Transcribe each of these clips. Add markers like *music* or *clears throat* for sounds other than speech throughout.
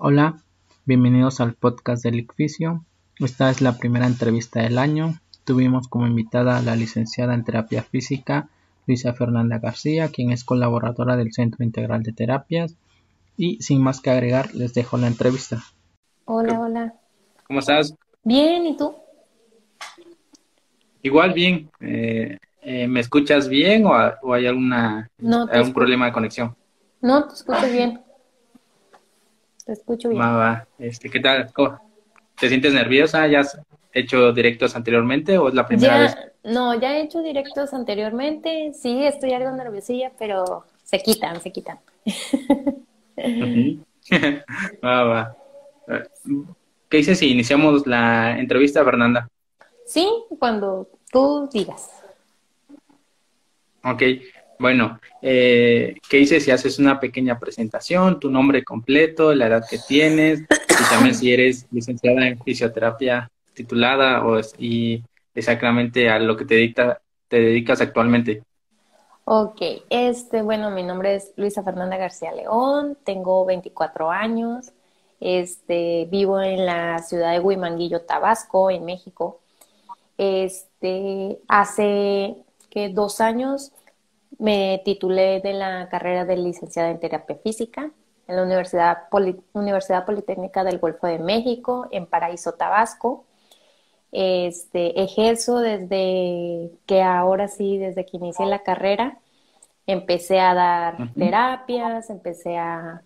Hola, bienvenidos al podcast del ICFISIO. Esta es la primera entrevista del año. Tuvimos como invitada a la licenciada en terapia física Luisa Fernanda García, quien es colaboradora del Centro Integral de Terapias. Y sin más que agregar, les dejo la entrevista. Hola, hola. ¿Cómo estás? Bien, ¿y tú? Igual bien. Eh, eh, ¿Me escuchas bien o, hay alguna algún problema de conexión? No, te escucho bien. Te escucho bien. Va, va. Este, ¿Qué tal? ¿Te sientes nerviosa? ¿Ya has hecho directos anteriormente o es la primera vez? No, ya he hecho directos anteriormente. Sí, estoy algo nerviosilla, pero se quitan, se quitan. *laughs* va, va. ¿Qué dices si iniciamos la entrevista, Fernanda? Sí, cuando tú digas. Ok, bueno, eh, ¿qué dices si haces una pequeña presentación, tu nombre completo, la edad que tienes y también si eres licenciada en fisioterapia titulada o, y exactamente a lo que te, dicta, te dedicas actualmente? Ok, este, bueno, mi nombre es Luisa Fernanda García León, tengo 24 años, este, vivo en la ciudad de Huimanguillo, Tabasco, en México. Este, hace que dos años me titulé de la carrera de licenciada en terapia física en la Universidad, Universidad Politécnica del Golfo de México, en Paraíso, Tabasco. Este, ejerzo desde que ahora sí, desde que inicié la carrera, empecé a dar terapias, empecé a,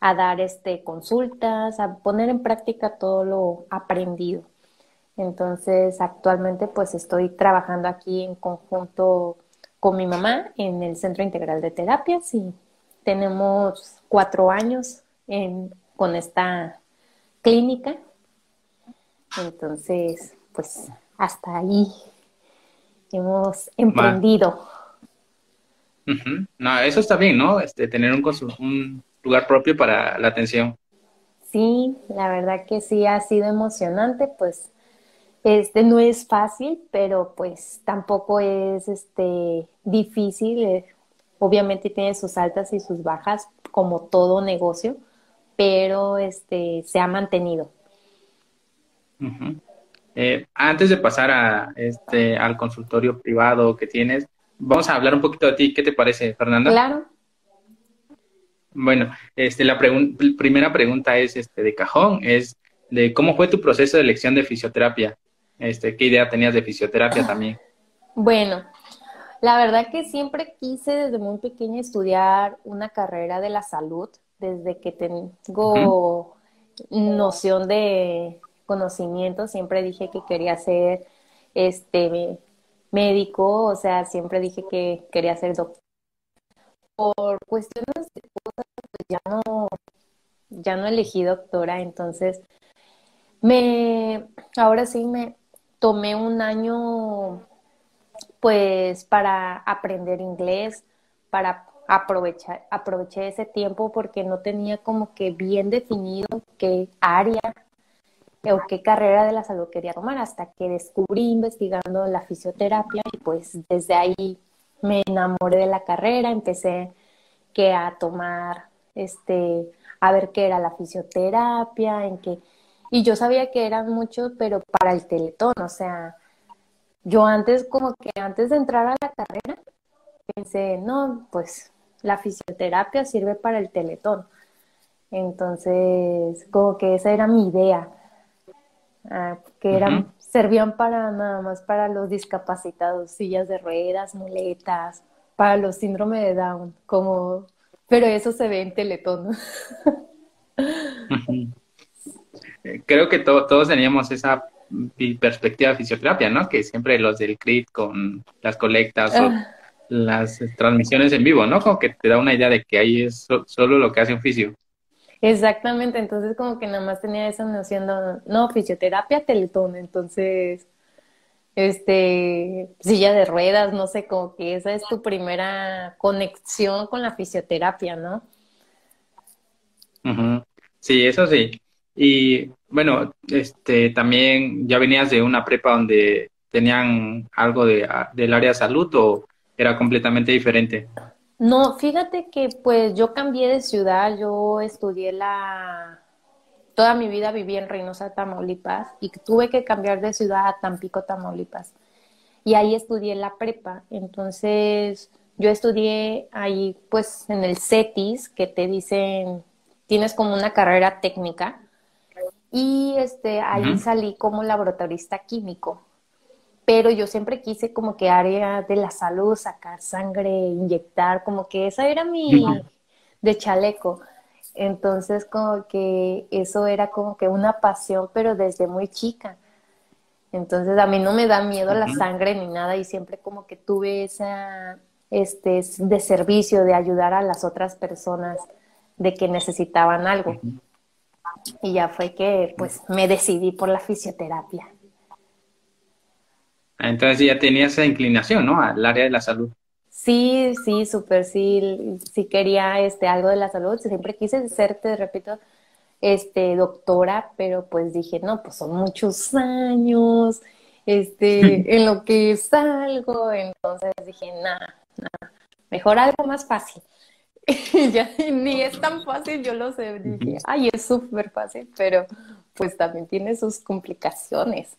a, dar este, consultas, a poner en práctica todo lo aprendido. Entonces, actualmente pues estoy trabajando aquí en conjunto con mi mamá en el Centro Integral de Terapias y tenemos cuatro años con esta clínica. Entonces, pues hasta ahí hemos emprendido. No, eso está bien, ¿no? Este, tener un, un lugar propio para la atención. Sí, la verdad que sí ha sido emocionante, pues este no es fácil, pero pues tampoco es este difícil. Eh, obviamente tiene sus altas y sus bajas, como todo negocio, pero este se ha mantenido. Eh, antes de pasar a este al consultorio privado que tienes, vamos a hablar un poquito de ti. ¿Qué te parece, Fernanda? Claro. Bueno, este, la primera pregunta es este, de cajón, es de cómo fue tu proceso de elección de fisioterapia. Este, ¿Qué idea tenías de fisioterapia también? Bueno, la verdad que siempre quise desde muy pequeña estudiar una carrera de la salud, desde que tengo noción de conocimiento, siempre dije que quería ser este médico, o sea, siempre dije que quería ser doctor. Por cuestiones de cosas, pues ya no, ya no elegí doctora, entonces me, ahora sí me, tomé un año pues para aprender inglés, para aprovechar, aproveché ese tiempo porque no tenía como que bien definido qué área o qué carrera de la salud quería tomar hasta que descubrí investigando la fisioterapia y pues desde ahí me enamoré de la carrera, empecé que a tomar este a ver qué era la fisioterapia, en qué y yo sabía que eran muchos, pero para el teletón, o sea, yo antes, como que antes de entrar a la carrera, pensé, no, pues la fisioterapia sirve para el teletón. Entonces, como que esa era mi idea, ah, que eran, servían para nada más para los discapacitados, sillas de ruedas, muletas, para los síndrome de Down, como, pero eso se ve en teletón. Creo que todos teníamos esa perspectiva de fisioterapia, ¿no? Que siempre los del CRIT con las colectas o ah. las transmisiones en vivo, ¿no? Como que te da una idea de que ahí es solo lo que hace un fisio. Exactamente, entonces como que nada más tenía esa noción de, no, fisioterapia, teletón, entonces, este, silla de ruedas, no sé, como que esa es tu primera conexión con la fisioterapia, ¿no? Sí, eso sí. Y bueno, este, también ya venías de una prepa donde tenían algo de, del área de salud o era completamente diferente. No, fíjate que pues yo cambié de ciudad, yo estudié la toda mi vida viví en Reynosa, Tamaulipas, y tuve que cambiar de ciudad a Tampico, Tamaulipas. Y ahí estudié la prepa. Entonces, yo estudié ahí, pues, en el CETIS, que te dicen, tienes como una carrera técnica. Y este, ahí salí como laboratorista químico. Pero yo siempre quise como que área de la salud, sacar sangre, inyectar, como que esa era mi de chaleco. Entonces, como que eso era como que una pasión, pero desde muy chica. Entonces, a mí no me da miedo la sangre ni nada y siempre como que tuve esa, este, de servicio, de ayudar a las otras personas de que necesitaban algo. Y ya fue que, pues, me decidí por la fisioterapia. Entonces ya tenía esa inclinación, ¿no? Al área de la salud. Sí, sí, súper, sí, sí quería este, algo de la salud, siempre quise ser, te repito, este, doctora, pero pues dije, no, pues son muchos años, este, *laughs* en lo que salgo, entonces dije, nada, nada, mejor algo más fácil. *laughs* ya ni es tan fácil, yo lo sé, dije, ay, es súper fácil, pero pues también tiene sus complicaciones.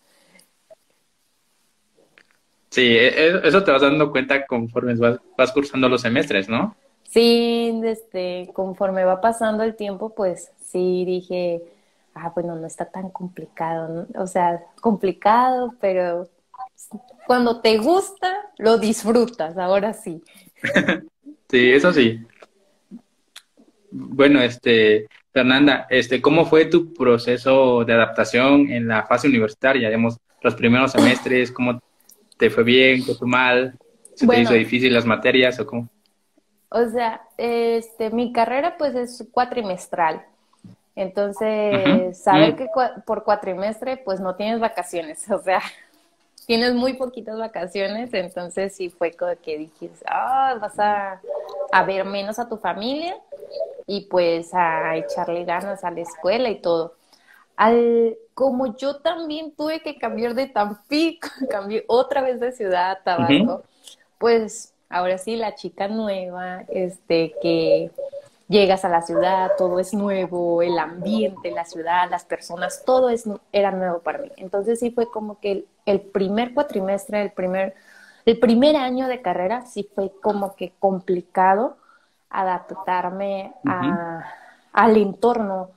Sí, e, e, eso te vas dando cuenta conforme vas, cursando los semestres, ¿no? Sí, este, conforme va pasando el tiempo, pues sí dije, ah, bueno, no está tan complicado, o sea, complicado, pero cuando te gusta, lo disfrutas, ahora sí. *laughs* sí, eso sí. Bueno, este, Fernanda, este, ¿cómo fue tu proceso de adaptación en la fase universitaria? Digamos, los primeros semestres, ¿cómo ¿Te fue bien? ¿Te fue mal? ¿Se te hizo difícil las materias o cómo? O sea, este, mi carrera pues es cuatrimestral. Entonces, saber mm. que por cuatrimestre pues no tienes vacaciones, *laughs* o sea, tienes muy poquitas vacaciones, entonces sí fue como que dijiste, ah, vas a, a, ver menos a tu familia y pues a echarle ganas a la escuela y todo al, como yo también tuve que cambiar de Tampico, *laughs* cambié otra vez de ciudad a Tabasco, pues ahora sí la chica nueva, este, que llegas a la ciudad, todo es nuevo, el ambiente, la ciudad, las personas, todo es, era nuevo para mí. Entonces sí fue como que el, primer cuatrimestre, el primer, el primer año de carrera, sí fue como que complicado adaptarme a, al entorno,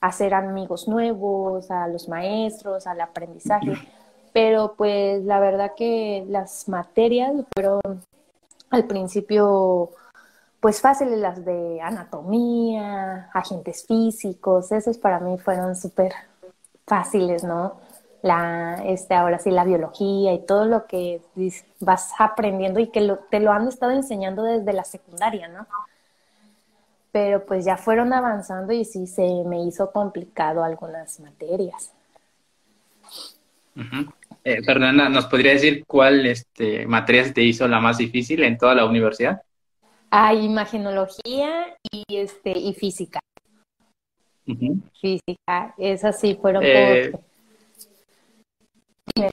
hacer amigos nuevos, a los maestros, al aprendizaje. Pero pues la verdad que las materias fueron al principio pues fáciles las de anatomía, agentes físicos, esos para mí fueron súper fáciles, ¿no? La, este, ahora sí, la biología y todo lo que vas aprendiendo y que te lo han estado enseñando desde la secundaria, ¿no? Pero pues ya fueron avanzando y sí se me hizo complicado algunas materias. Eh, Fernanda, ¿nos podría decir cuál este, materia se te hizo la más difícil en toda la universidad? Ah, imagenología y, este, y física. Física, esas sí fueron eh, Mm,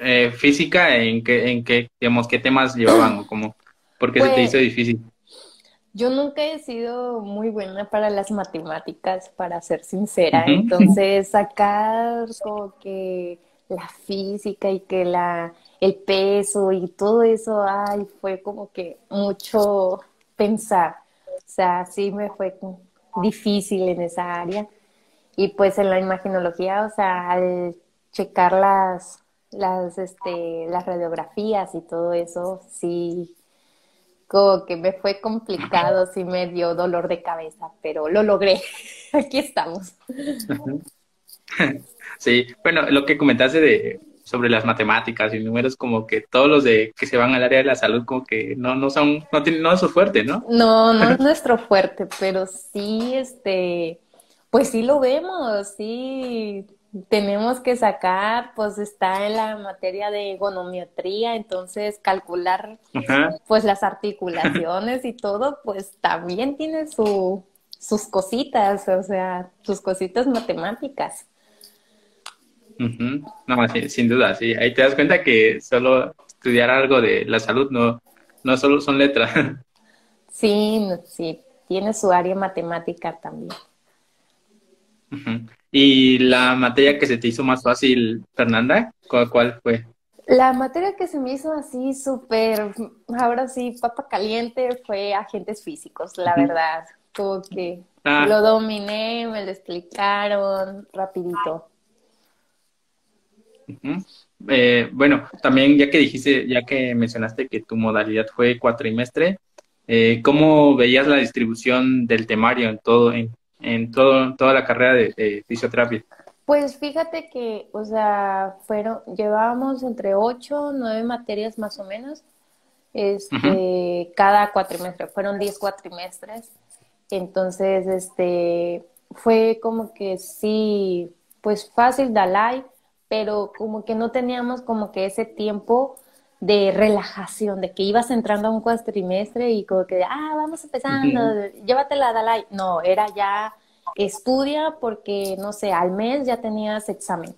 eh, física, ¿en qué, en qué, digamos, qué temas llevaban o cómo? ¿Por qué se te pues, hizo difícil? Yo nunca he sido muy buena para las matemáticas, para ser sincera. Entonces, sacar como que la física y que la, el peso y todo eso, ay, fue como que mucho pensar. O sea, sí me fue difícil en esa área. Y pues en la imaginología, o sea, al checar las, las, este, las radiografías y todo eso, sí, como que me fue complicado, sí me dio dolor de cabeza, pero lo logré. *laughs* Aquí estamos. *laughs* Sí, bueno, lo que comentaste de sobre las matemáticas y números, como que todos los de que se van al área de la salud, como que no, no son, no tienen, no es su fuerte, ¿no? No, no es *laughs* nuestro fuerte, pero sí, este, pues sí lo vemos, sí, tenemos que sacar, pues está en la materia de egonometría, entonces calcular pues las articulaciones y todo, pues también tiene su, sus cositas, o sea, sus cositas matemáticas. No, sin, duda, sí. Ahí te das cuenta que solo estudiar algo de la salud no, no solo son letras. *laughs* Sí, sí, tiene su área matemática también. ¿Y la materia que se te hizo más fácil, Fernanda? ¿Cuál, fue? La materia que se me hizo así súper, ahora sí, papa caliente, fue agentes físicos, la verdad. Como que ah. lo dominé, me lo explicaron rapidito. Eh, bueno, también ya que dijiste, ya que mencionaste que tu modalidad fue cuatrimestre, eh, ¿cómo veías la distribución del temario en todo, en, en todo, toda la carrera de, fisioterapia? Pues fíjate que, o sea, fueron, llevábamos entre ocho, nueve materias más o menos, este, cada cuatrimestre, fueron diez cuatrimestres. Entonces, este, fue como que sí, pues fácil, Dalai, pero como que no teníamos como que ese tiempo de relajación, de que ibas entrando a un cuatrimestre y como que, ah, vamos empezando, llévatela a Dalai. No, era ya estudia porque, no sé, al mes ya tenías examen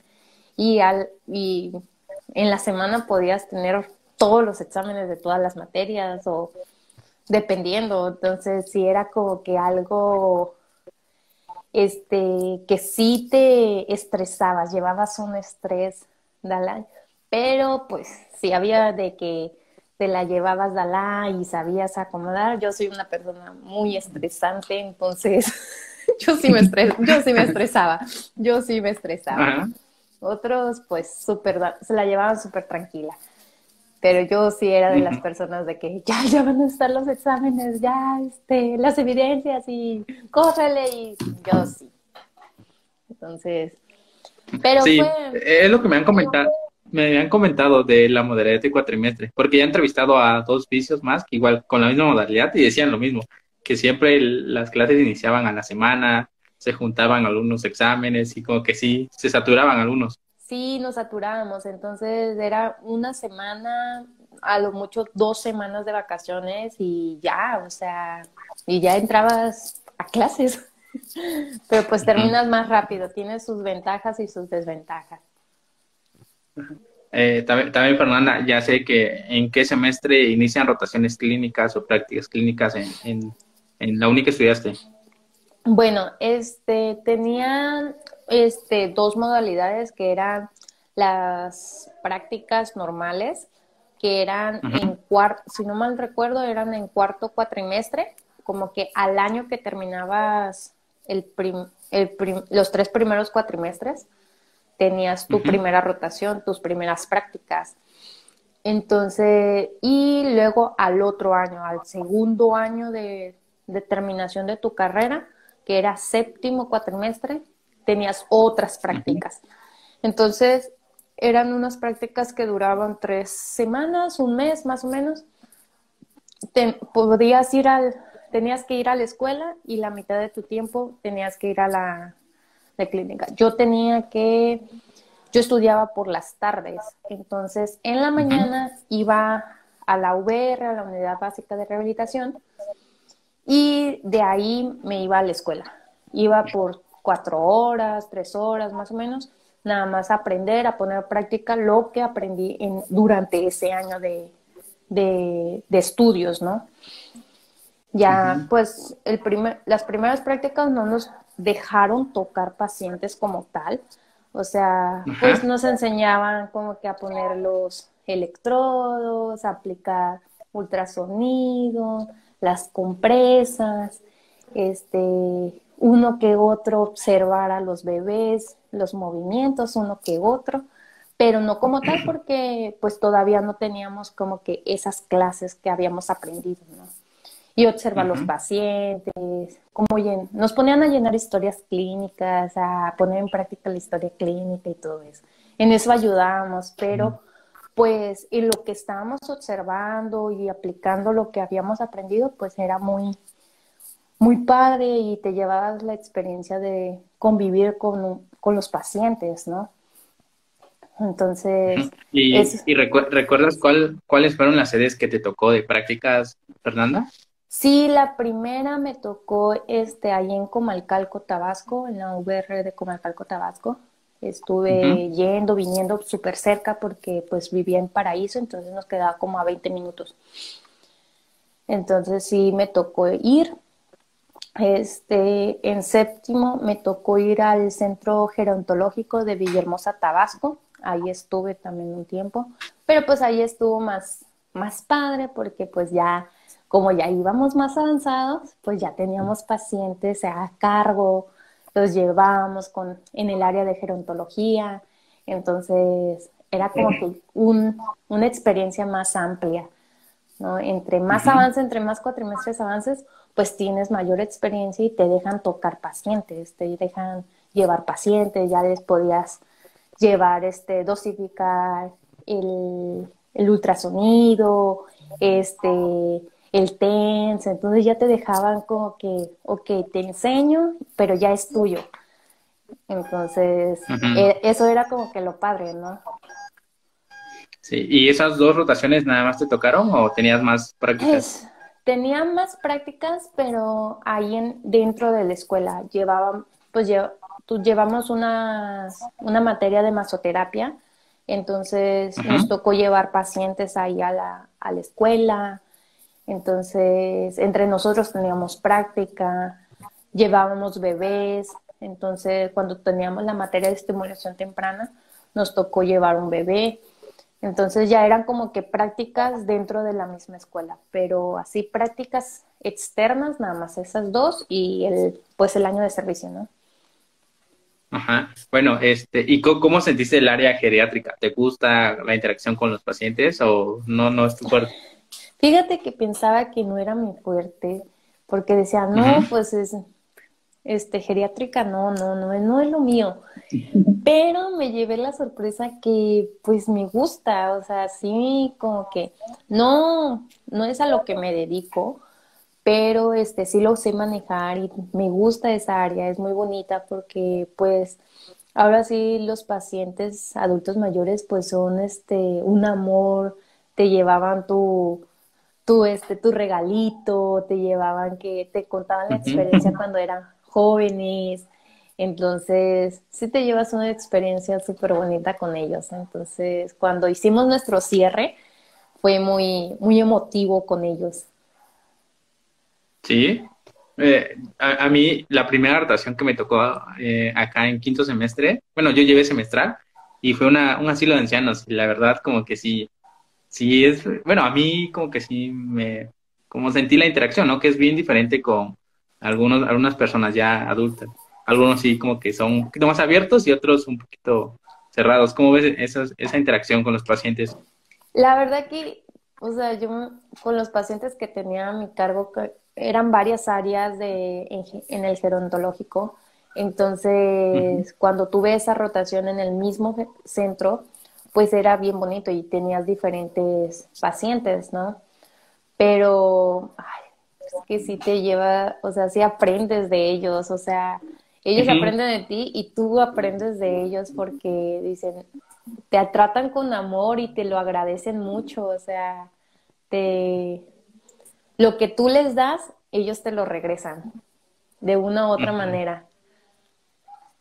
y, al, y en la semana podías tener todos los exámenes de todas las materias o dependiendo. Entonces, sí era como que algo este, que sí te estresabas, llevabas un estrés, Dalai, pero pues sí había de que te la llevabas Dalai y sabías acomodar. Yo soy una persona muy estresante, entonces *laughs* yo sí me yo sí me estresaba, yo sí me estresaba. Otros pues súper, se la llevaban súper tranquila pero yo sí era de las personas de que ya, *laughs* ya van a estar los exámenes, ya, este, las evidencias y córrele y yo sí. Entonces, pero sí, es lo que me han comentado, me han comentado de la modalidad de cuatrimestre, porque ya he entrevistado a dos vicios más, que igual con la misma modalidad y decían lo mismo, que siempre las clases iniciaban a la semana, se juntaban algunos exámenes y como que sí, se saturaban algunos. Sí nos saturábamos, entonces era una semana, a lo mucho dos semanas de vacaciones y ya, o sea, y ya entrabas a clases, *laughs* pero pues terminas más rápido, tiene sus ventajas y sus desventajas. Eh, también, Fernanda, ya sé que en qué semestre inician rotaciones clínicas o prácticas clínicas en, en, en la única que estudiaste. Bueno, este, tenían este, dos modalidades que eran las prácticas normales, que eran en cuarto, si no mal recuerdo, eran en cuarto cuatrimestre, como que al año que terminabas el, los tres primeros cuatrimestres, tenías tu primera rotación, tus primeras prácticas. Entonces, y luego al otro año, al segundo año de, de terminación de tu carrera, que era séptimo cuatrimestre, tenías otras prácticas. Entonces, eran unas prácticas que duraban tres semanas, un mes más o menos. podías ir al, tenías que ir a la escuela y la mitad de tu tiempo tenías que ir a la, clínica. Yo tenía que, yo estudiaba por las tardes, entonces en la mañana iba a la VR, a la Unidad Básica de Rehabilitación, y de ahí me iba a la escuela. Iba por cuatro horas, tres horas más o menos, nada más aprender, a poner a práctica lo que aprendí en, durante ese año de, de, estudios, ¿no? Ya, pues, el primer, las primeras prácticas no nos dejaron tocar pacientes como tal, o sea, pues nos enseñaban como que a poner los electrodos, aplicar ultrasonido, las compresas, este, uno que otro observar a los bebés, los movimientos, uno que otro, pero no como tal *clears throat* porque pues todavía no teníamos como que esas clases que habíamos aprendido, ¿no? Y observar los pacientes, como nos ponían a llenar historias clínicas, a poner en práctica la historia clínica y todo eso. En eso ayudábamos, pero pues en lo que estábamos observando y aplicando lo que habíamos aprendido, pues era muy, muy padre y te llevabas la experiencia de convivir con, con los pacientes, ¿no? Entonces... ¿Y, recuerdas cuál, cuáles fueron las sedes que te tocó de prácticas, Fernanda? Sí, la primera me tocó este, ahí en Comalcalco, Tabasco, en la VR de Comalcalco, Tabasco. Estuve yendo, viniendo súper cerca porque pues vivía en Paraíso, entonces nos quedaba como a 20 minutos. Entonces sí me tocó ir Este, en séptimo me tocó ir al Centro Gerontológico de Villahermosa, Tabasco. Ahí estuve también un tiempo, pero pues ahí estuvo más, más padre porque pues ya, como ya íbamos más avanzados, pues ya teníamos pacientes a cargo, los llevábamos con, en el área de gerontología, entonces era como que un, una experiencia más amplia, ¿no? Entre más avance, entre más cuatrimestres avances, pues tienes mayor experiencia y te dejan tocar pacientes, te dejan llevar pacientes, ya les podías llevar, este, dosificar el, el ultrasonido, este, el TENS, entonces ya te dejaban como que, ok, te enseño, pero ya es tuyo. Entonces, eh, eso era como que lo padre, ¿no? Sí, ¿y esas dos rotaciones nada más te tocaron o tenías más prácticas? tenía más prácticas, pero ahí en, dentro de la escuela llevaban, pues llevamos una, una materia de masoterapia, entonces nos tocó llevar pacientes ahí a la, a la escuela, entonces entre nosotros teníamos práctica, llevábamos bebés, entonces cuando teníamos la materia de estimulación temprana, nos tocó llevar un bebé. Entonces ya eran como que prácticas dentro de la misma escuela, pero así prácticas externas, nada más esas dos y el, pues el año de servicio, ¿no? Ajá. Bueno, este, ¿y cómo, sentiste el área geriátrica? ¿Te gusta la interacción con los pacientes o no, no es tu? Fíjate que pensaba que no era mi fuerte, porque decía, no, pues es, este, geriátrica, no, no, no, no es lo mío. Pero me llevé la sorpresa que pues me gusta, o sea, sí, como que no, no es a lo que me dedico, pero este sí lo sé manejar y me gusta esa área, es muy bonita porque pues ahora sí los pacientes adultos mayores pues son este un amor, te llevaban tu tu este tu regalito, te llevaban que te contaban la experiencia cuando eran jóvenes. Entonces, sí te llevas una experiencia súper bonita con ellos. Entonces, cuando hicimos nuestro cierre, fue muy, muy emotivo con ellos. Sí. Eh, a, mí, la primera rotación que me tocó eh, acá en quinto semestre, bueno, yo llevé semestral y fue una, un asilo de ancianos. Y la verdad, como que sí, sí es, bueno, a mí como que sí me, como sentí la interacción, ¿no? Que es bien diferente con, algunos, algunas personas ya adultas. Algunos sí como que son un poquito más abiertos y otros un poquito cerrados. ¿Cómo ves esa, esa interacción con los pacientes? La verdad que, o sea, yo con los pacientes que tenía a mi cargo, eran varias áreas de, en, el gerontológico. Entonces, cuando tuve esa rotación en el mismo centro, pues era bien bonito y tenías diferentes pacientes, ¿no? Pero, que sí te lleva, o sea, sí aprendes de ellos, o sea, ellos aprenden de ti y tú aprendes de ellos porque dicen, te tratan con amor y te lo agradecen mucho, o sea, te lo que tú les das, ellos te lo regresan de una u otra manera.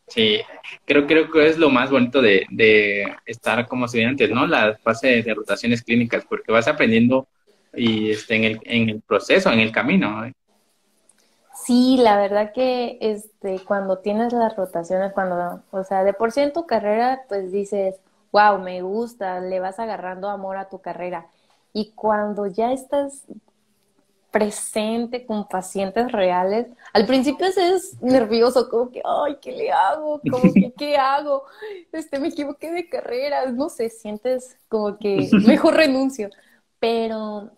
Sí, creo, creo que es lo más bonito de, de estar como estudiantes, ¿no? La fase de rotaciones clínicas, porque vas aprendiendo y este, en, el, en el proceso, en el camino. Sí, la verdad que este, cuando tienes las rotaciones, cuando, o sea, de por sí en tu carrera, pues dices, wow, me gusta, le vas agarrando amor a tu carrera. Y cuando ya estás presente con pacientes reales, al principio es nervioso, como que, ay, ¿qué le hago? Como que, *laughs* ¿qué hago? Este, me equivoqué de carrera, no sé, sientes como que *laughs* mejor renuncio. Pero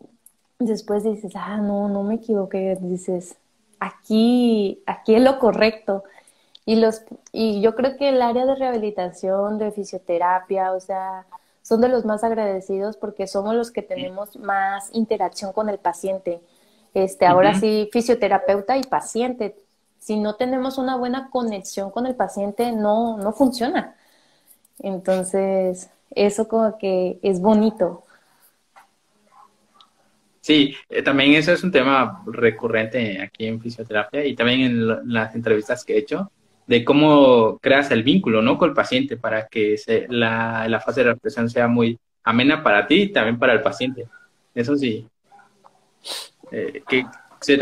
después dices, ah, no, no me equivoqué, dices, aquí, aquí es lo correcto. Y, los, y yo creo que el área de rehabilitación, de fisioterapia, o sea, son de los más agradecidos porque somos los que tenemos más interacción con el paciente. Este, ahora sí, fisioterapeuta y paciente. Si no tenemos una buena conexión con el paciente, no, no funciona. Entonces, eso como que es bonito. Sí, eh, también eso es un tema recurrente aquí en fisioterapia y también en, las entrevistas que he hecho, de cómo creas el vínculo, ¿no? Con el paciente para que la, la, fase de recuperación sea muy amena para ti y también para el paciente. Eso sí. Eh,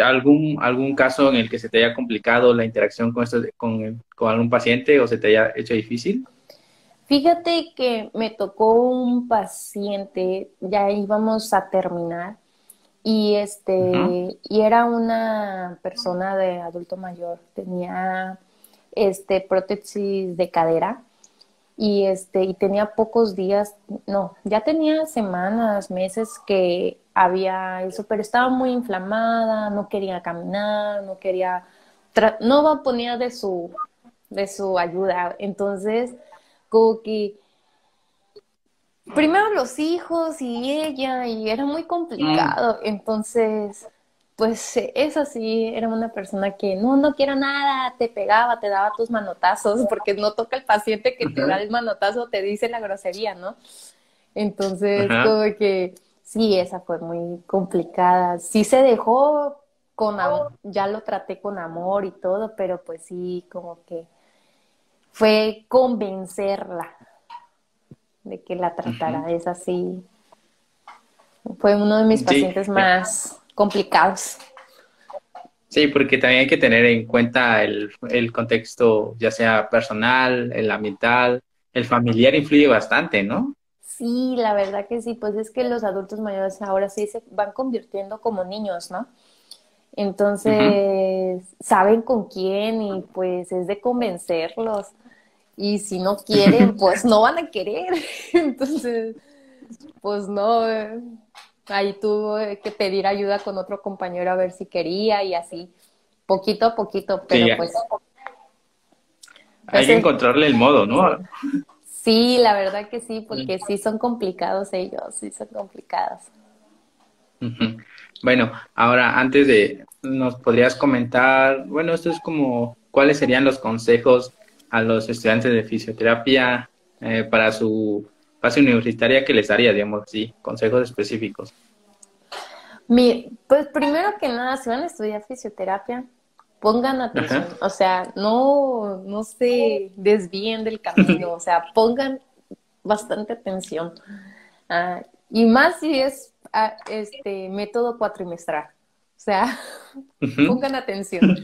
algún, algún caso en el que se te haya complicado la interacción con, esto, con, con algún paciente o se te haya hecho difícil? Fíjate que me tocó un paciente, ya íbamos a terminar, y este, y era una persona de adulto mayor, tenía este prótesis de cadera y este, y tenía pocos días, no, ya tenía semanas, meses que había eso, pero estaba muy inflamada, no quería caminar, no quería, no ponía de su, de su ayuda. Entonces, como que primero los hijos y ella, y era muy complicado. Mm. Entonces, pues esa sí era una persona que no, no quiero nada, te pegaba, te daba tus manotazos, porque no toca el paciente que te da el manotazo, te dice la grosería, ¿no? Entonces, como que sí, esa fue muy complicada. Sí se dejó con amor, ya lo traté con amor y todo, pero pues sí, como que fue convencerla de que la tratara. Es así. Fue uno de mis pacientes más complicados. Sí, porque también hay que tener en cuenta el, el, contexto, ya sea personal, el ambiental, el familiar influye bastante, ¿no? Sí, la verdad que sí, pues es que los adultos mayores ahora sí se van convirtiendo como niños, ¿no? Entonces, saben con quién y pues es de convencerlos y si no quieren, *laughs* pues no van a querer. *laughs* Entonces, pues no, eh, ahí tuve que pedir ayuda con otro compañero a ver si quería y así, poquito a poquito, pero pues... Hay que encontrarle el modo, ¿no? Sí, la verdad que sí, porque sí son complicados ellos, sí son complicados. Bueno, ahora antes de, nos podrías comentar, bueno, esto es como, ¿cuáles serían los consejos a los estudiantes de fisioterapia eh, para su fase universitaria que les daría, digamos así, consejos específicos? Mi, pues primero que nada, si van a estudiar fisioterapia, pongan atención, o sea, no, no se desvíen del camino, o sea, pongan bastante atención. Ah, y más si es ah, este método cuatrimestral, o sea, *laughs* pongan atención.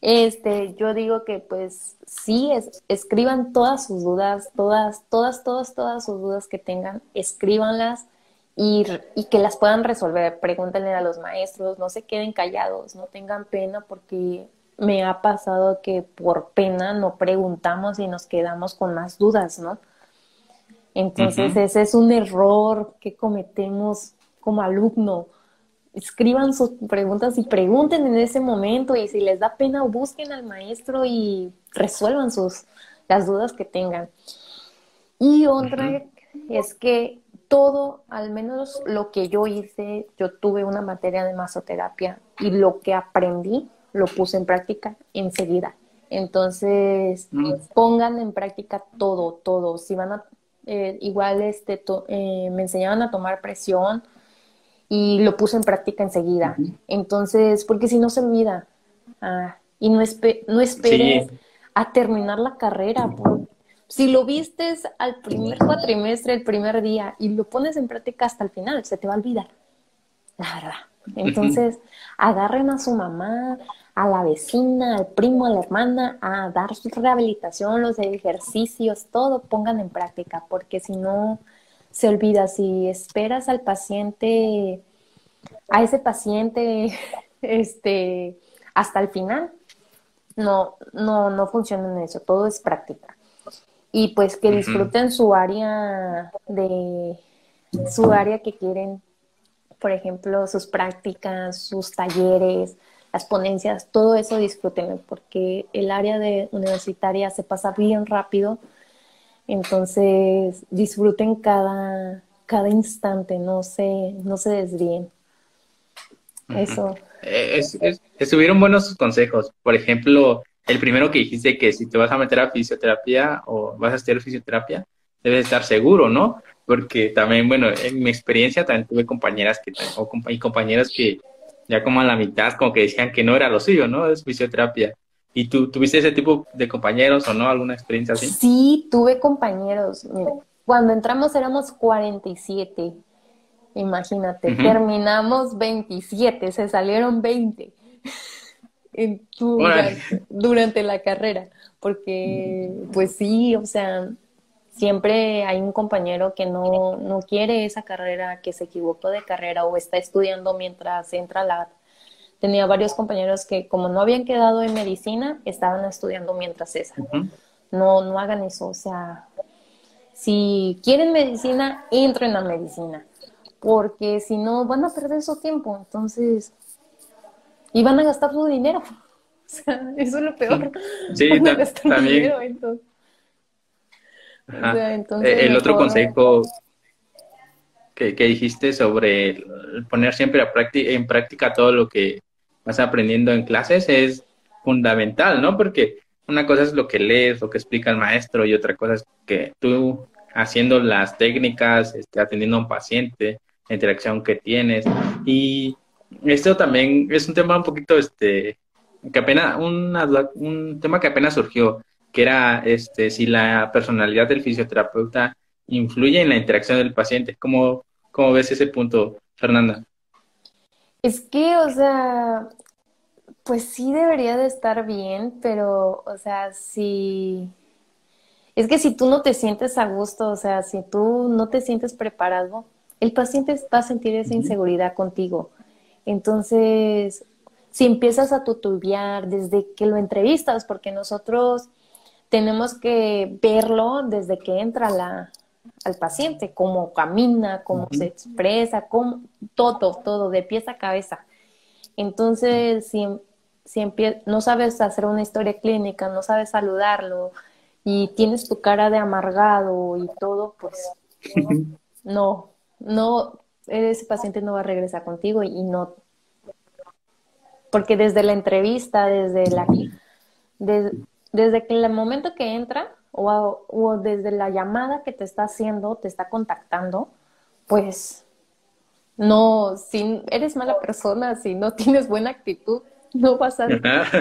Este, yo digo que pues sí, es, escriban todas sus dudas, todas, todas, todas, todas sus dudas que tengan, escríbanlas y, y que las puedan resolver. Pregúntenle a los maestros, no se queden callados, no tengan pena porque me ha pasado que por pena no preguntamos y nos quedamos con más dudas, ¿no? Entonces ese es un error que cometemos como alumno escriban sus preguntas y pregunten en ese momento y si les da pena busquen al maestro y resuelvan sus las dudas que tengan. Y otra es que todo, al menos lo que yo hice, yo tuve una materia de masoterapia y lo que aprendí lo puse en práctica enseguida. Entonces, mm. pongan en práctica todo, todo. Si van a, eh, igual este, eh, me enseñaban a tomar presión, y lo puse en práctica enseguida. Entonces, porque si no se olvida. Ah, y no, no esperes a terminar la carrera. Si lo vistes al primer cuatrimestre, el primer día, y lo pones en práctica hasta el final, se te va a olvidar. La verdad. Entonces, agarren a su mamá, a la vecina, al primo, a la hermana, a dar su rehabilitación, los ejercicios, todo pongan en práctica, porque si no, se olvida. Si esperas al paciente, a ese paciente, *laughs* este, hasta el final, no, no, no funciona en eso, todo es práctica. Y pues que disfruten su área de, su área que quieren, por ejemplo, sus prácticas, sus talleres, las ponencias, todo eso disfruten, porque el área de universitaria se pasa bien rápido entonces, disfruten cada, cada instante, no se, no se desvíen. Eso. Eh, estuvieron buenos consejos. Por ejemplo, el primero que dijiste que si te vas a meter a fisioterapia o vas a estudiar fisioterapia, debes estar seguro, ¿no? Porque también, bueno, en mi experiencia también tuve compañeras que, o, y compañeros que ya como a la mitad como que decían que no era lo suyo, ¿no? Es fisioterapia. ¿Y tú tuviste ese tipo de compañeros o no? ¿Alguna experiencia así? Sí, tuve compañeros. cuando entramos éramos 47 Imagínate, terminamos 27, se salieron 20 en durante la carrera, porque pues sí, o sea, siempre hay un compañero que no, no quiere esa carrera, que se equivocó de carrera o está estudiando mientras entra la... Tenía varios compañeros que como no habían quedado en medicina, estaban estudiando mientras esa. No, no hagan eso, o sea, si quieren medicina, entren a medicina, porque si no van a perder su tiempo, entonces, y van a gastar su dinero. *laughs* O sea, eso es lo peor. Sí, *laughs* también. entonces. Eh, el otro consejo que, dijiste sobre poner siempre a en práctica todo lo que vas aprendiendo en clases es fundamental, ¿no? Porque una cosa es lo que lees, lo que explica el maestro, y otra cosa es que tú haciendo las técnicas, este, atendiendo a un paciente, la interacción que tienes. Y esto también es un tema un poquito, este, que apenas, un tema que apenas surgió que era este, si la personalidad del fisioterapeuta influye en la interacción del paciente. ¿Cómo, cómo ves ese punto, Fernanda? Es que, o sea, pues sí debería de estar bien, pero, o sea, si... Es que si tú no te sientes a gusto, o sea, si tú no te sientes preparado, el paciente va a sentir esa inseguridad contigo. Entonces, si empiezas a tutubiar desde que lo entrevistas, porque nosotros tenemos que verlo desde que entra la, al paciente, cómo camina, cómo se expresa, cómo, todo, todo, de pies a cabeza. Entonces, si, si no sabes hacer una historia clínica, no sabes saludarlo y tienes tu cara de amargado y todo, pues no, no, ese paciente no va a regresar contigo y, no, porque desde la entrevista, desde la, desde que el momento que entra o, desde la llamada que te está haciendo, te está contactando, pues no, si eres mala persona, si no tienes buena actitud, no vas a,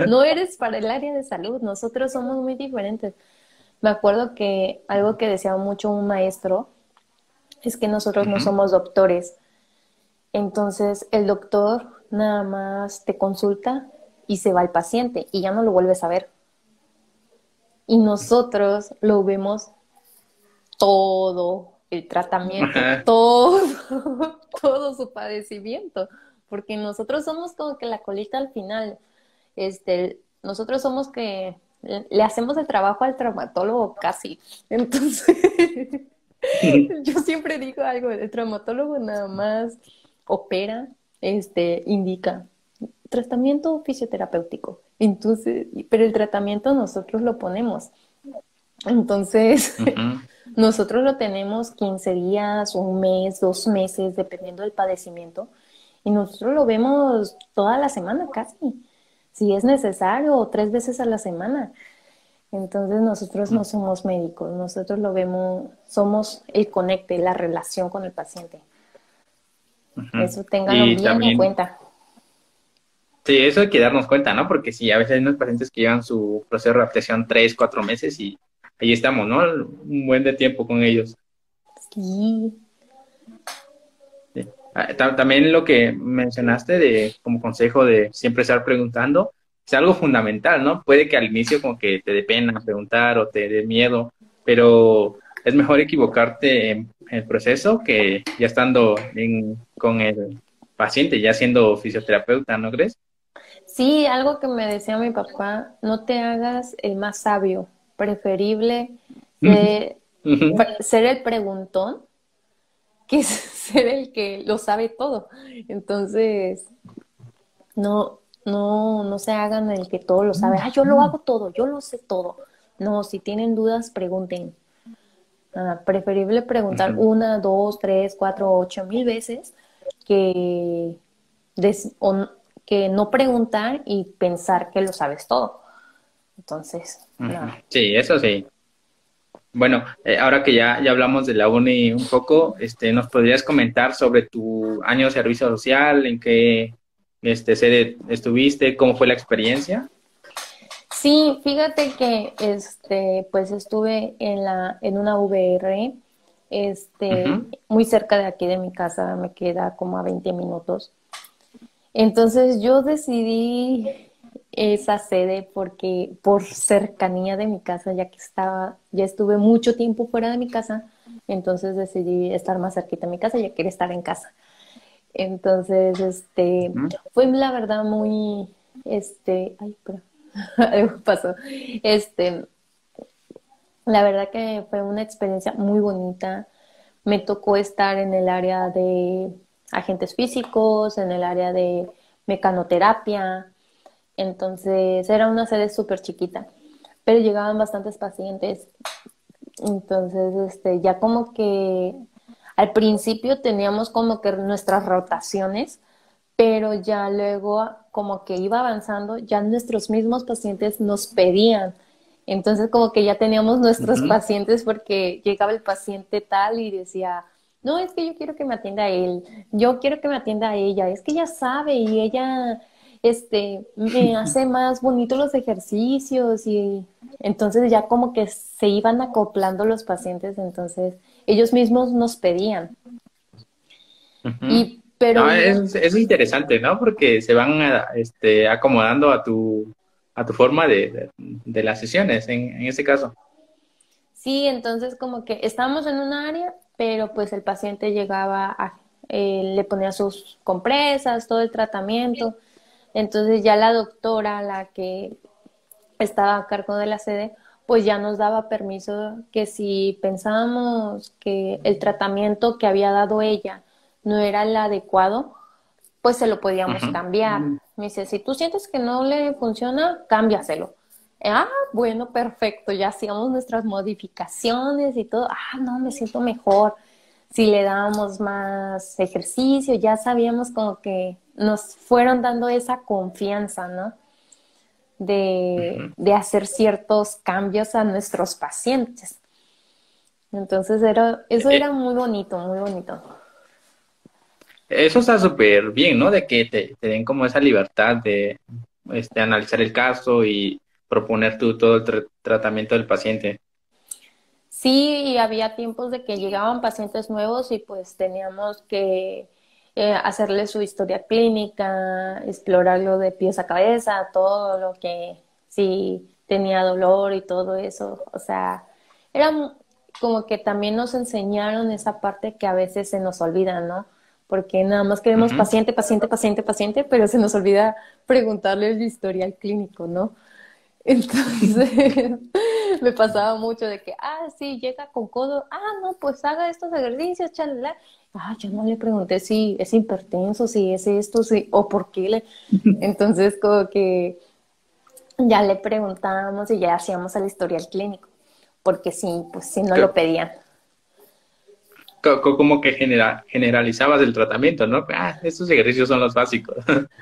no eres para el área de salud, nosotros somos muy diferentes. Me acuerdo que algo que decía mucho un maestro es que nosotros no somos doctores. Entonces el doctor nada más te consulta y se va al paciente y ya no lo vuelves a ver. Y nosotros lo vemos todo el tratamiento, todo, *laughs* todo su padecimiento, porque nosotros somos como que la colita al final, este, nosotros somos que le hacemos el trabajo al traumatólogo casi, *laughs* entonces *laughs* yo siempre digo algo, el traumatólogo nada más opera, este, indica tratamiento fisioterapéutico, entonces, pero el tratamiento nosotros lo ponemos. Entonces, *laughs* nosotros lo tenemos 15 días, un mes, dos meses, dependiendo del padecimiento. Y nosotros lo vemos toda la semana casi, si es necesario, tres veces a la semana. Entonces nosotros no somos médicos, nosotros lo vemos, somos el conecte, la relación con el paciente. Eso tenganlo bien en cuenta. Sí, eso hay que darnos cuenta, ¿no? Porque sí, a veces hay unos pacientes que llevan su proceso de adaptación tres, cuatro meses y ahí estamos, ¿no? Un buen de tiempo con ellos. Sí. Ah, también lo que mencionaste de como consejo de siempre estar preguntando es algo fundamental, ¿no? Puede que al inicio como que te dé pena preguntar o te dé miedo, pero es mejor equivocarte en, el proceso que ya estando con el paciente, ya siendo fisioterapeuta, ¿no crees? Sí, algo que me decía mi papá, no te hagas el más sabio, preferible ser, el preguntón que *laughs* ser el que lo sabe todo. Entonces, no, no, no se hagan el que todo lo sabe. Ah, yo lo hago todo, yo lo sé todo. No, si tienen dudas, pregunten. Ah, preferible preguntar una, dos, tres, cuatro, ocho mil veces que des, que no preguntar y pensar que lo sabes todo. Entonces, Sí, eso sí. Bueno, eh, ahora que ya, ya hablamos de la UNI un poco, este, ¿nos podrías comentar sobre tu año de servicio social? ¿En qué este, sede estuviste? ¿Cómo fue la experiencia? Sí, fíjate que este, pues estuve en, la, en una VR este, muy cerca de aquí de mi casa, me queda como a 20 minutos. Entonces yo decidí esa sede porque por cercanía de mi casa, ya que estaba, ya estuve mucho tiempo fuera de mi casa, entonces decidí estar más cerquita de mi casa, ya quería estar en casa. Entonces, este, fue la verdad muy, este, ay, pero *laughs* algo pasó. Este, la verdad que fue una experiencia muy bonita. Me tocó estar en el área de agentes físicos, en el área de mecanoterapia. Entonces, era una sede súper chiquita, pero llegaban bastantes pacientes. Entonces, este, ya como que al principio teníamos como que nuestras rotaciones, pero ya luego como que iba avanzando, ya nuestros mismos pacientes nos pedían. Entonces como que ya teníamos nuestros pacientes porque llegaba el paciente tal y decía, no, es que yo quiero que me atienda a él, yo quiero que me atienda a ella, es que ella sabe y ella este, me *laughs* hace más bonito los ejercicios y entonces ya como que se iban acoplando los pacientes, entonces ellos mismos nos pedían. Y, pero... es, interesante, ¿no? Porque se van este, acomodando a tu, a tu forma de, las sesiones, en, en ese caso. Sí, entonces como que estamos en un área, pero pues el paciente llegaba a, eh, le ponía sus compresas, todo el tratamiento. Entonces ya la doctora, la que estaba a cargo de la sede, pues ya nos daba permiso que si pensábamos que el tratamiento que había dado ella no era el adecuado, pues se lo podíamos cambiar. Me dice, si tú sientes que no le funciona, cámbiaselo. Ah, bueno, perfecto, ya hacíamos nuestras modificaciones y todo. Ah, no, me siento mejor. Si le dábamos más ejercicio, ya sabíamos como que nos fueron dando esa confianza, ¿no? De, hacer ciertos cambios a nuestros pacientes. Entonces era, eso eh, era muy bonito, muy bonito. Eso está súper bien, ¿no? De que te, den como esa libertad de este, analizar el caso y proponer tú todo el tratamiento del paciente. Sí, y había tiempos de que llegaban pacientes nuevos y pues teníamos que eh, hacerle su historia clínica, explorarlo de pies a cabeza, todo lo que sí tenía dolor y todo eso. O sea, era como que también nos enseñaron esa parte que a veces se nos olvida, ¿no? Porque nada más queremos paciente, paciente, paciente, paciente, pero se nos olvida preguntarle el historial clínico, ¿no? *laughs* Entonces, *laughs* me pasaba mucho de que, ah, sí, llega con codo, ah, no, pues haga estos ejercicios, chalala ah, yo no le pregunté si es hipertenso, si es esto, si, o por qué le. Entonces, como que ya le preguntábamos y ya hacíamos el historial clínico, porque sí, pues sí no lo pedían. Como que generalizabas el tratamiento, ¿no? Ah, estos ejercicios son los básicos.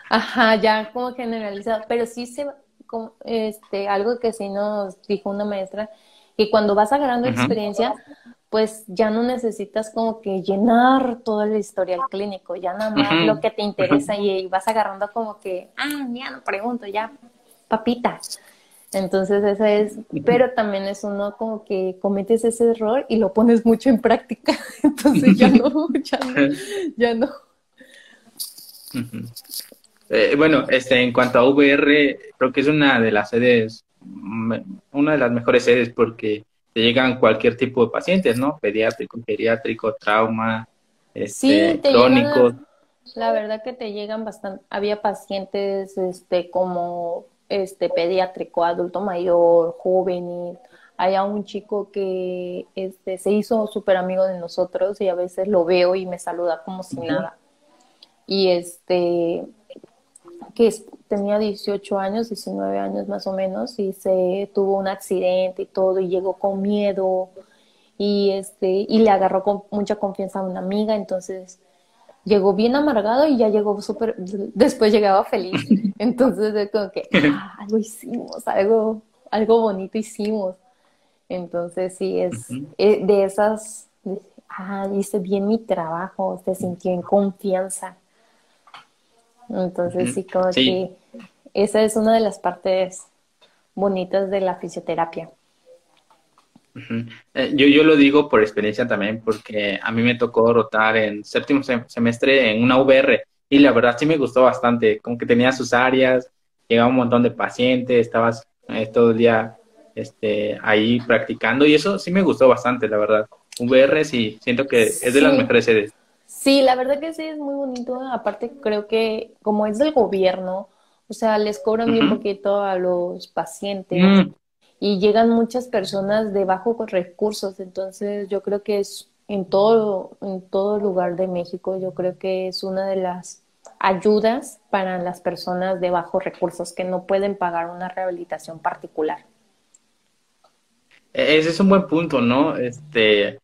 Ajá, ya como generalizado, pero sí se, como, este, algo que sí nos dijo una maestra, que cuando vas agarrando experiencia, pues ya no necesitas como que llenar todo el historial clínico, ya nada más lo que te interesa y, vas agarrando como que, ah, ya no pregunto, ya, papita. Entonces eso es, pero también es uno como que cometes ese error y lo pones mucho en práctica, *laughs* entonces ya no, ya no, ya no. Eh, bueno, este, en cuanto a VR, creo que es una de las sedes, una de las mejores sedes porque te llegan cualquier tipo de pacientes, ¿no? Pediátrico, geriátrico, trauma, este, sí, crónico. la verdad que te llegan bastante, había pacientes este como este pediátrico, adulto mayor, juvenil. Hay un chico que este, se hizo súper amigo de nosotros y a veces lo veo y me saluda como si nada. Y este, que es, tenía 18 años, 19 años más o menos, y se tuvo un accidente y todo, y llegó con miedo, y, este, y le agarró con mucha confianza a una amiga, entonces llegó bien amargado y ya llegó súper, después llegaba feliz. *laughs* Entonces es como que, *laughs* ah, algo hicimos, algo, algo bonito hicimos. Entonces sí, es eh, de esas, ah, hice bien mi trabajo, se sintió en confianza. Entonces sí, como que esa es una de las partes bonitas de la fisioterapia. Eh, yo, yo lo digo por experiencia también, porque a mí me tocó rotar en séptimo semestre en una VR y la verdad sí me gustó bastante, como que tenía sus áreas, llegaba un montón de pacientes, estabas eh, todo el día este, ahí practicando y eso sí me gustó bastante, la verdad. VR sí, siento que es de las mejores sedes. Sí, la verdad que sí, es muy bonito. Aparte, creo que como es del gobierno, o sea, les cobran bien poquito a los pacientes. Mm y llegan muchas personas de bajos recursos, entonces yo creo que es en todo, en todo lugar de México, yo creo que es una de las ayudas para las personas de bajos recursos que no pueden pagar una rehabilitación particular. E-, ese es un buen punto, ¿no? Este,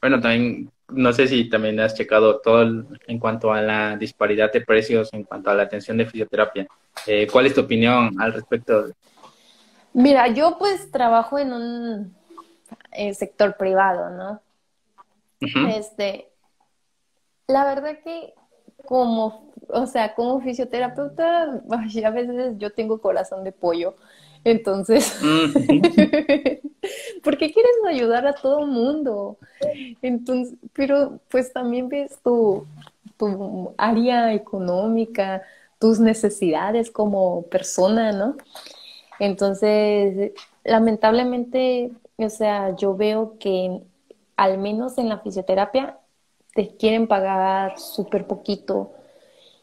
bueno, también no sé si también has checado todo en cuanto a la disparidad de precios en cuanto a la atención de fisioterapia. Eh, ¿Cuál es tu opinión al respecto? Mira, yo pues trabajo en un eh, sector privado, ¿no? Este, la verdad que como, o sea, como fisioterapeuta, *laughs* a veces yo tengo corazón de pollo, entonces, *laughs* ¿por qué quieres ayudar a todo el mundo? Entonces, pero pues también ves tu, tu área económica, tus necesidades como persona, ¿no? Entonces, lamentablemente, o sea, yo veo que al menos en la fisioterapia te quieren pagar súper poquito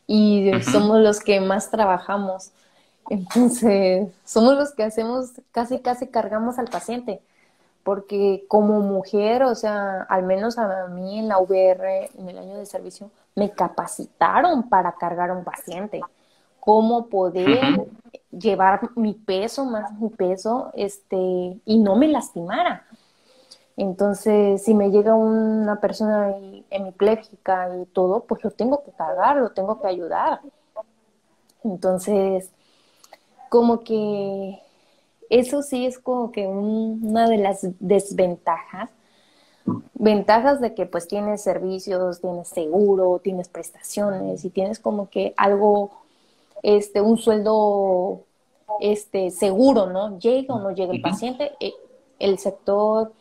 y somos los que más trabajamos. Entonces, somos los que hacemos, casi, casi cargamos al paciente. Porque como mujer, o sea, al menos a mí en la VR, en el año de servicio, me capacitaron para cargar a un paciente cómo poder llevar mi peso, más mi peso, este, y no me lastimara. Entonces, si me llega una persona hemipléjica y todo, pues lo tengo que cargar, lo tengo que ayudar. Entonces, como que eso sí es como que una de las desventajas. Ventajas de que pues tienes servicios, tienes seguro, tienes prestaciones y tienes como que algo este, un sueldo este, seguro, ¿no? Llega o no llega el paciente, eh, el sector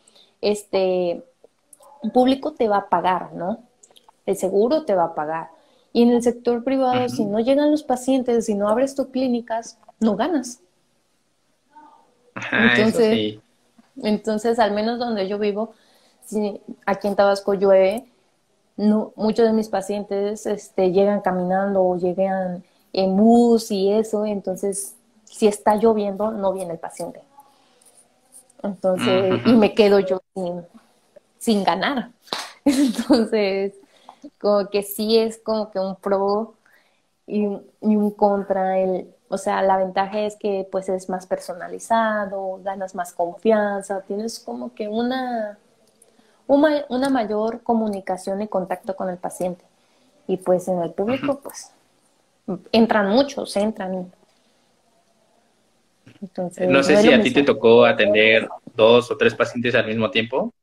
este, público te va a pagar, ¿no? El seguro te va a pagar. Y en el sector privado, si no llegan los pacientes, si no abres tus clínicas, no ganas. entonces, entonces, al menos donde yo vivo, si aquí en Tabasco llueve, no, muchos de mis pacientes este, llegan caminando o llegan en bus y eso, entonces si está lloviendo no viene el paciente. Entonces, y me quedo yo sin, sin ganar. *laughs* Entonces, como que sí es como que un pro y, un contra. El, o sea, la ventaja es que pues es más personalizado, ganas más confianza, tienes como que una, una, una mayor comunicación y contacto con el paciente. Y pues en el público, pues entran muchos, entran. Entonces, no sé si a ti te tocó atender dos o tres pacientes al mismo tiempo.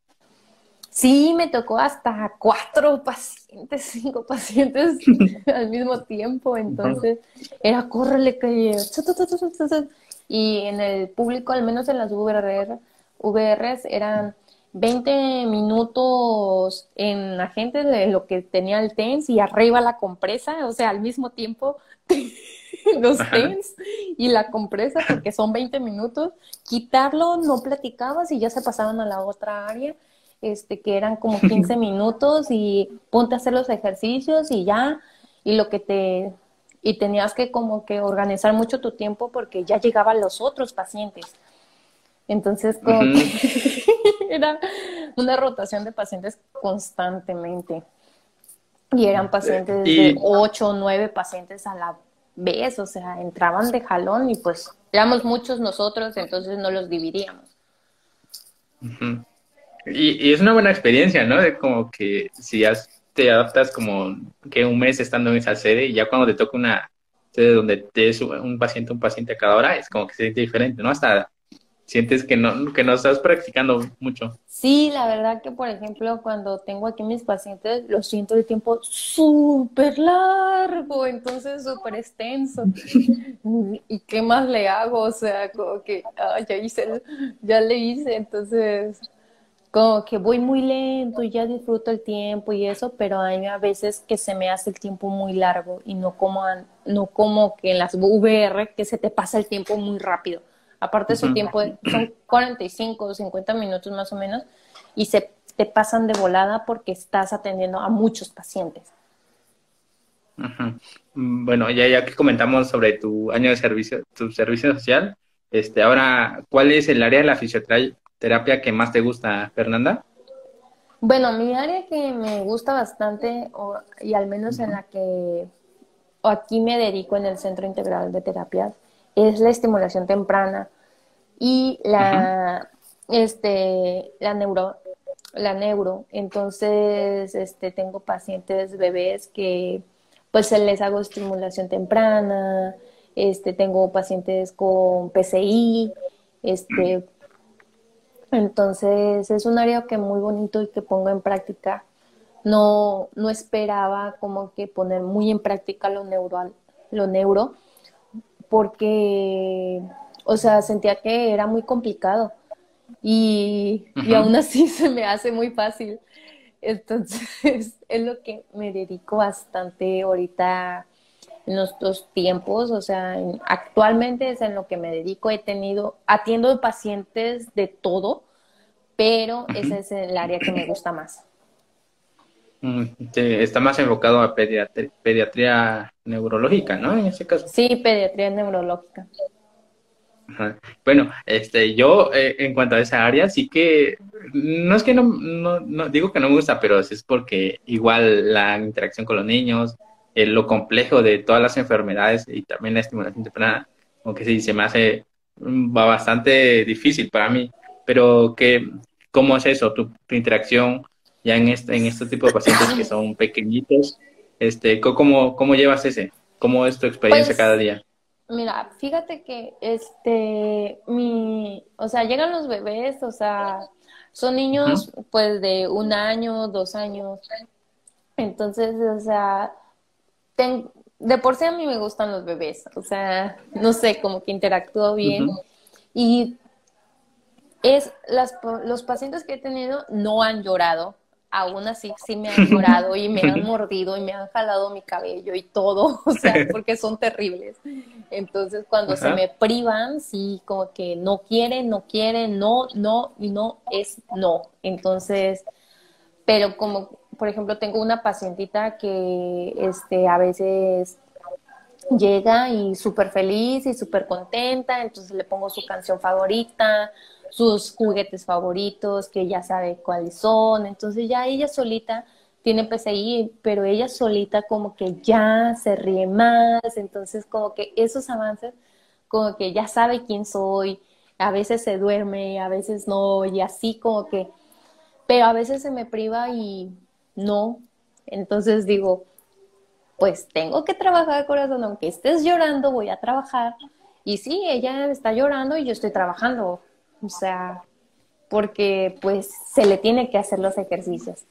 Sí, me tocó hasta cuatro pacientes, *laughs* cinco pacientes *laughs* al mismo tiempo. Entonces, era córrele que y en el público, al menos en las VR, VRs, eran 20 minutos en la gente de lo que tenía el TENS y arriba la compresa, o sea, al mismo tiempo *laughs* los TENS y la compresa, porque son 20 minutos, quitarlo, no platicabas y ya se pasaban a la otra área, este, que eran como *laughs* 15 minutos y ponte a hacer los ejercicios y ya, y lo que te, y tenías que como que organizar mucho tu tiempo porque ya llegaban los otros pacientes. Entonces, como *laughs* era una rotación de pacientes constantemente. Y eran pacientes de ocho o nueve pacientes a la vez, o sea, entraban de jalón y pues éramos muchos nosotros, entonces no los dividíamos. Y, es una buena experiencia, ¿no? De como que si ya te adaptas como que un mes estando en esa sede y ya cuando te toca una sede donde te es un paciente, un paciente a cada hora, es como que se siente diferente, ¿no? Hasta sientes que no, que no estás practicando mucho. Sí, la verdad que, por ejemplo, cuando tengo aquí mis pacientes, lo siento el tiempo súper largo, entonces súper extenso. *laughs* ¿Y qué más le hago? O sea, como que ah, ya hice, ya le hice, entonces como que voy muy lento y ya disfruto el tiempo y eso, pero hay a veces que se me hace el tiempo muy largo y no como, no como que en las VR que se te pasa el tiempo muy rápido. Aparte su tiempo son 45 o 50 minutos más o menos y se te pasan de volada porque estás atendiendo a muchos pacientes. Bueno, ya, ya que comentamos sobre tu año de servicio, tu servicio social, este, ahora, ¿cuál es el área de la fisioterapia que más te gusta, Fernanda? Bueno, mi área que me gusta bastante, y al menos en la que aquí me dedico en el Centro Integral de Terapias, es la estimulación temprana y la, este, la neuro, la neuro. Entonces, este, tengo pacientes bebés que pues les hago estimulación temprana, este, tengo pacientes con PCI, este, entonces es un área que muy bonito y que pongo en práctica. No, no esperaba como que poner muy en práctica lo neural, lo neuro, porque, o sea, sentía que era muy complicado y, y aún así *laughs* se me hace muy fácil. Entonces, *laughs* es lo que me dedico bastante ahorita en estos tiempos, o sea, actualmente es en lo que me dedico. He tenido, atiendo pacientes de todo, pero ese es el área que me gusta más. Mm, está más enfocado a pediatría, neurológica, ¿no? En ese caso. Sí, pediatría neurológica. Bueno, este, yo eh, en cuanto a esa área, sí que no es que no, no, digo que no me gusta, pero es porque igual la interacción con los niños, eh, lo complejo de todas las enfermedades y también la estimulación temprana, aunque sí se me hace mm, va bastante difícil para mí. Pero que, ¿cómo es eso? Tu, interacción ya en este, en este tipo de pacientes que son pequeñitos, este, ¿cómo, cómo llevas ese? ¿Cómo es tu experiencia pues, cada día? Mira, fíjate que este, mi, o sea, llegan los bebés, o sea, son niños pues de un año, dos años. Entonces, o sea, de por sí a mí me gustan los bebés, o sea, no sé, como que interactúo bien. Y es, las, los pacientes que he tenido no han llorado, aún así sí me han llorado y me han *laughs* mordido y me han jalado mi cabello y todo, *laughs* o sea, porque son terribles. Entonces, cuando se me privan, sí, como que no quieren, no quieren, no, no, y no es no. Entonces, pero como, por ejemplo, tengo una pacientita que este, a veces llega y súper feliz y súper contenta, entonces le pongo su canción favorita, sus juguetes favoritos, que ya sabe cuáles son, entonces ya ella solita tiene PCI, pero ella solita como que ya se ríe más, entonces como que esos avances, como que ya sabe quién soy, a veces se duerme, a veces no, y así como que, pero a veces se me priva y no, entonces digo, pues tengo que trabajar corazón, aunque estés llorando, voy a trabajar. Y sí, ella está llorando y yo estoy trabajando, o sea, porque pues se le tiene que hacer los ejercicios.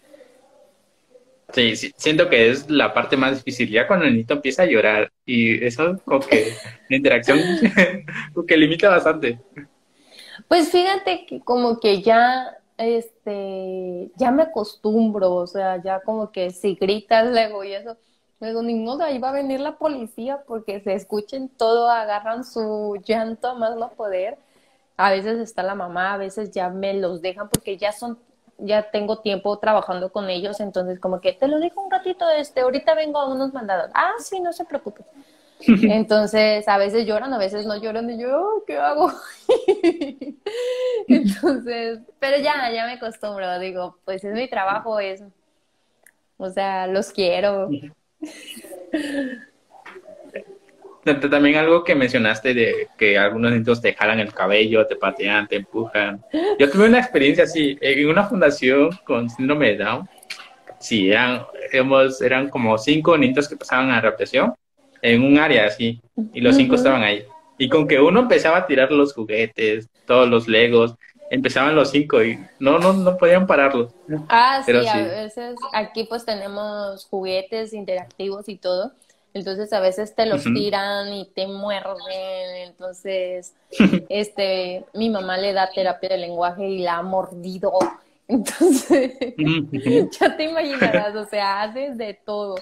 Sí, siento que es la parte más difícil, ya cuando el niño empieza a llorar y eso como que *laughs* la interacción *laughs* como que limita bastante. Pues fíjate que como que ya este ya me acostumbro, o sea, ya como que si gritas luego y eso, luego ni modo, ahí va a venir la policía porque se escuchen todo, agarran su llanto a más no poder. A veces está la mamá, a veces ya me los dejan porque ya son ya tengo tiempo trabajando con ellos, entonces como que te lo dejo un ratito, este, ahorita vengo a unos mandados. Ah, sí, no se preocupe. *laughs* Entonces, a veces lloran, a veces no lloran, y yo, oh, ¿qué hago? *laughs* Entonces, pero ya, ya me acostumbro, digo, pues es mi trabajo, es, o sea, los quiero. También algo que mencionaste de que algunos niños te jalan el cabello, te patean, te empujan. Yo tuve una experiencia así en una fundación con síndrome de Down. Sí, eran, eran como cinco niños que pasaban a represión en un área así y los cinco estaban ahí. Y con que uno empezaba a tirar los juguetes, todos los legos, empezaban los cinco y no, no, no podían pararlos. Ah, sí, a veces aquí pues tenemos juguetes interactivos y todo entonces a veces te los tiran y te muerden, entonces *laughs* este mi mamá le da terapia de lenguaje y la ha mordido. *laughs* Entonces, *laughs* ya te imaginarás, o sea, haces de todo.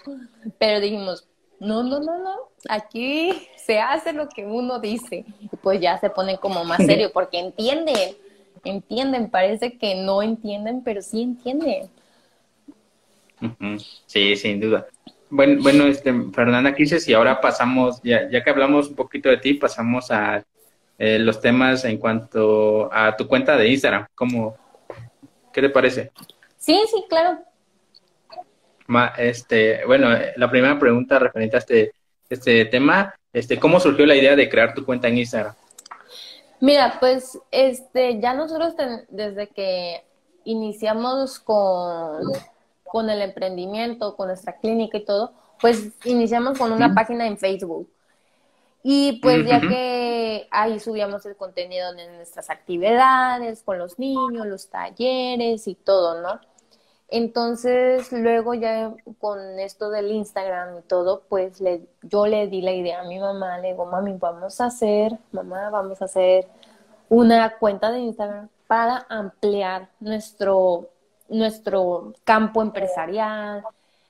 Pero dijimos, no, no, no, no, aquí se hace lo que uno dice. Y pues ya se ponen como más serio *laughs* porque entienden, entienden, parece que no entienden, pero sí entienden. Sí, sin duda. Bueno, bueno este, Fernanda Crisis, y ahora pasamos, ya, ya que hablamos un poquito de ti, pasamos a eh, los temas en cuanto a tu cuenta de Instagram. ¿Cómo, ¿Qué te parece? Sí, sí, claro. Este, bueno, la primera pregunta referente a este, este tema, este, ¿cómo surgió la idea de crear tu cuenta en Instagram? Mira, pues este, ya nosotros desde que iniciamos con, con el emprendimiento, con nuestra clínica y todo, pues iniciamos con una página en Facebook. Y pues ya que ahí subíamos el contenido de nuestras actividades con los niños, los talleres y todo, ¿no? Entonces, luego ya con esto del Instagram y todo, pues le, yo le di la idea a mi mamá, le digo, mami, vamos a hacer, mamá, vamos a hacer una cuenta de Instagram para ampliar nuestro, nuestro campo empresarial,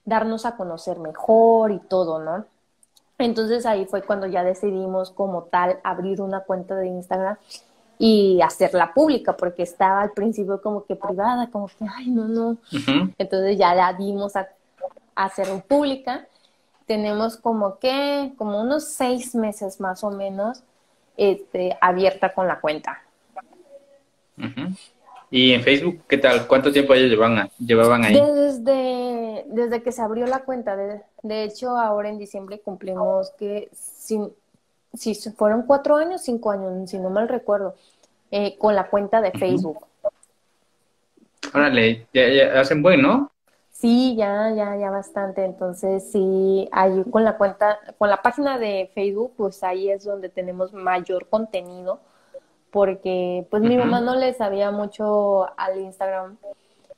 darnos a conocer mejor y todo, ¿no? Entonces ahí fue cuando ya decidimos como tal abrir una cuenta de Instagram y hacerla pública, porque estaba al principio como que privada, como que, ay, no, no. Entonces ya la dimos a, hacer pública. Tenemos como que, como unos seis meses más o menos este, abierta con la cuenta. ¿Y en Facebook qué tal? ¿Cuánto tiempo ellos llevaban, llevaban ahí? Desde, desde que se abrió la cuenta. De, de hecho, ahora en diciembre cumplimos que, si, si fueron cuatro años, cinco años, si no mal recuerdo, eh, con la cuenta de Facebook. Órale, ya, hacen buen, ¿no? Sí, ya, ya, ya bastante. Entonces, sí, ahí con la cuenta, con la página de Facebook, pues ahí es donde tenemos mayor contenido porque pues mi mamá no le sabía mucho al Instagram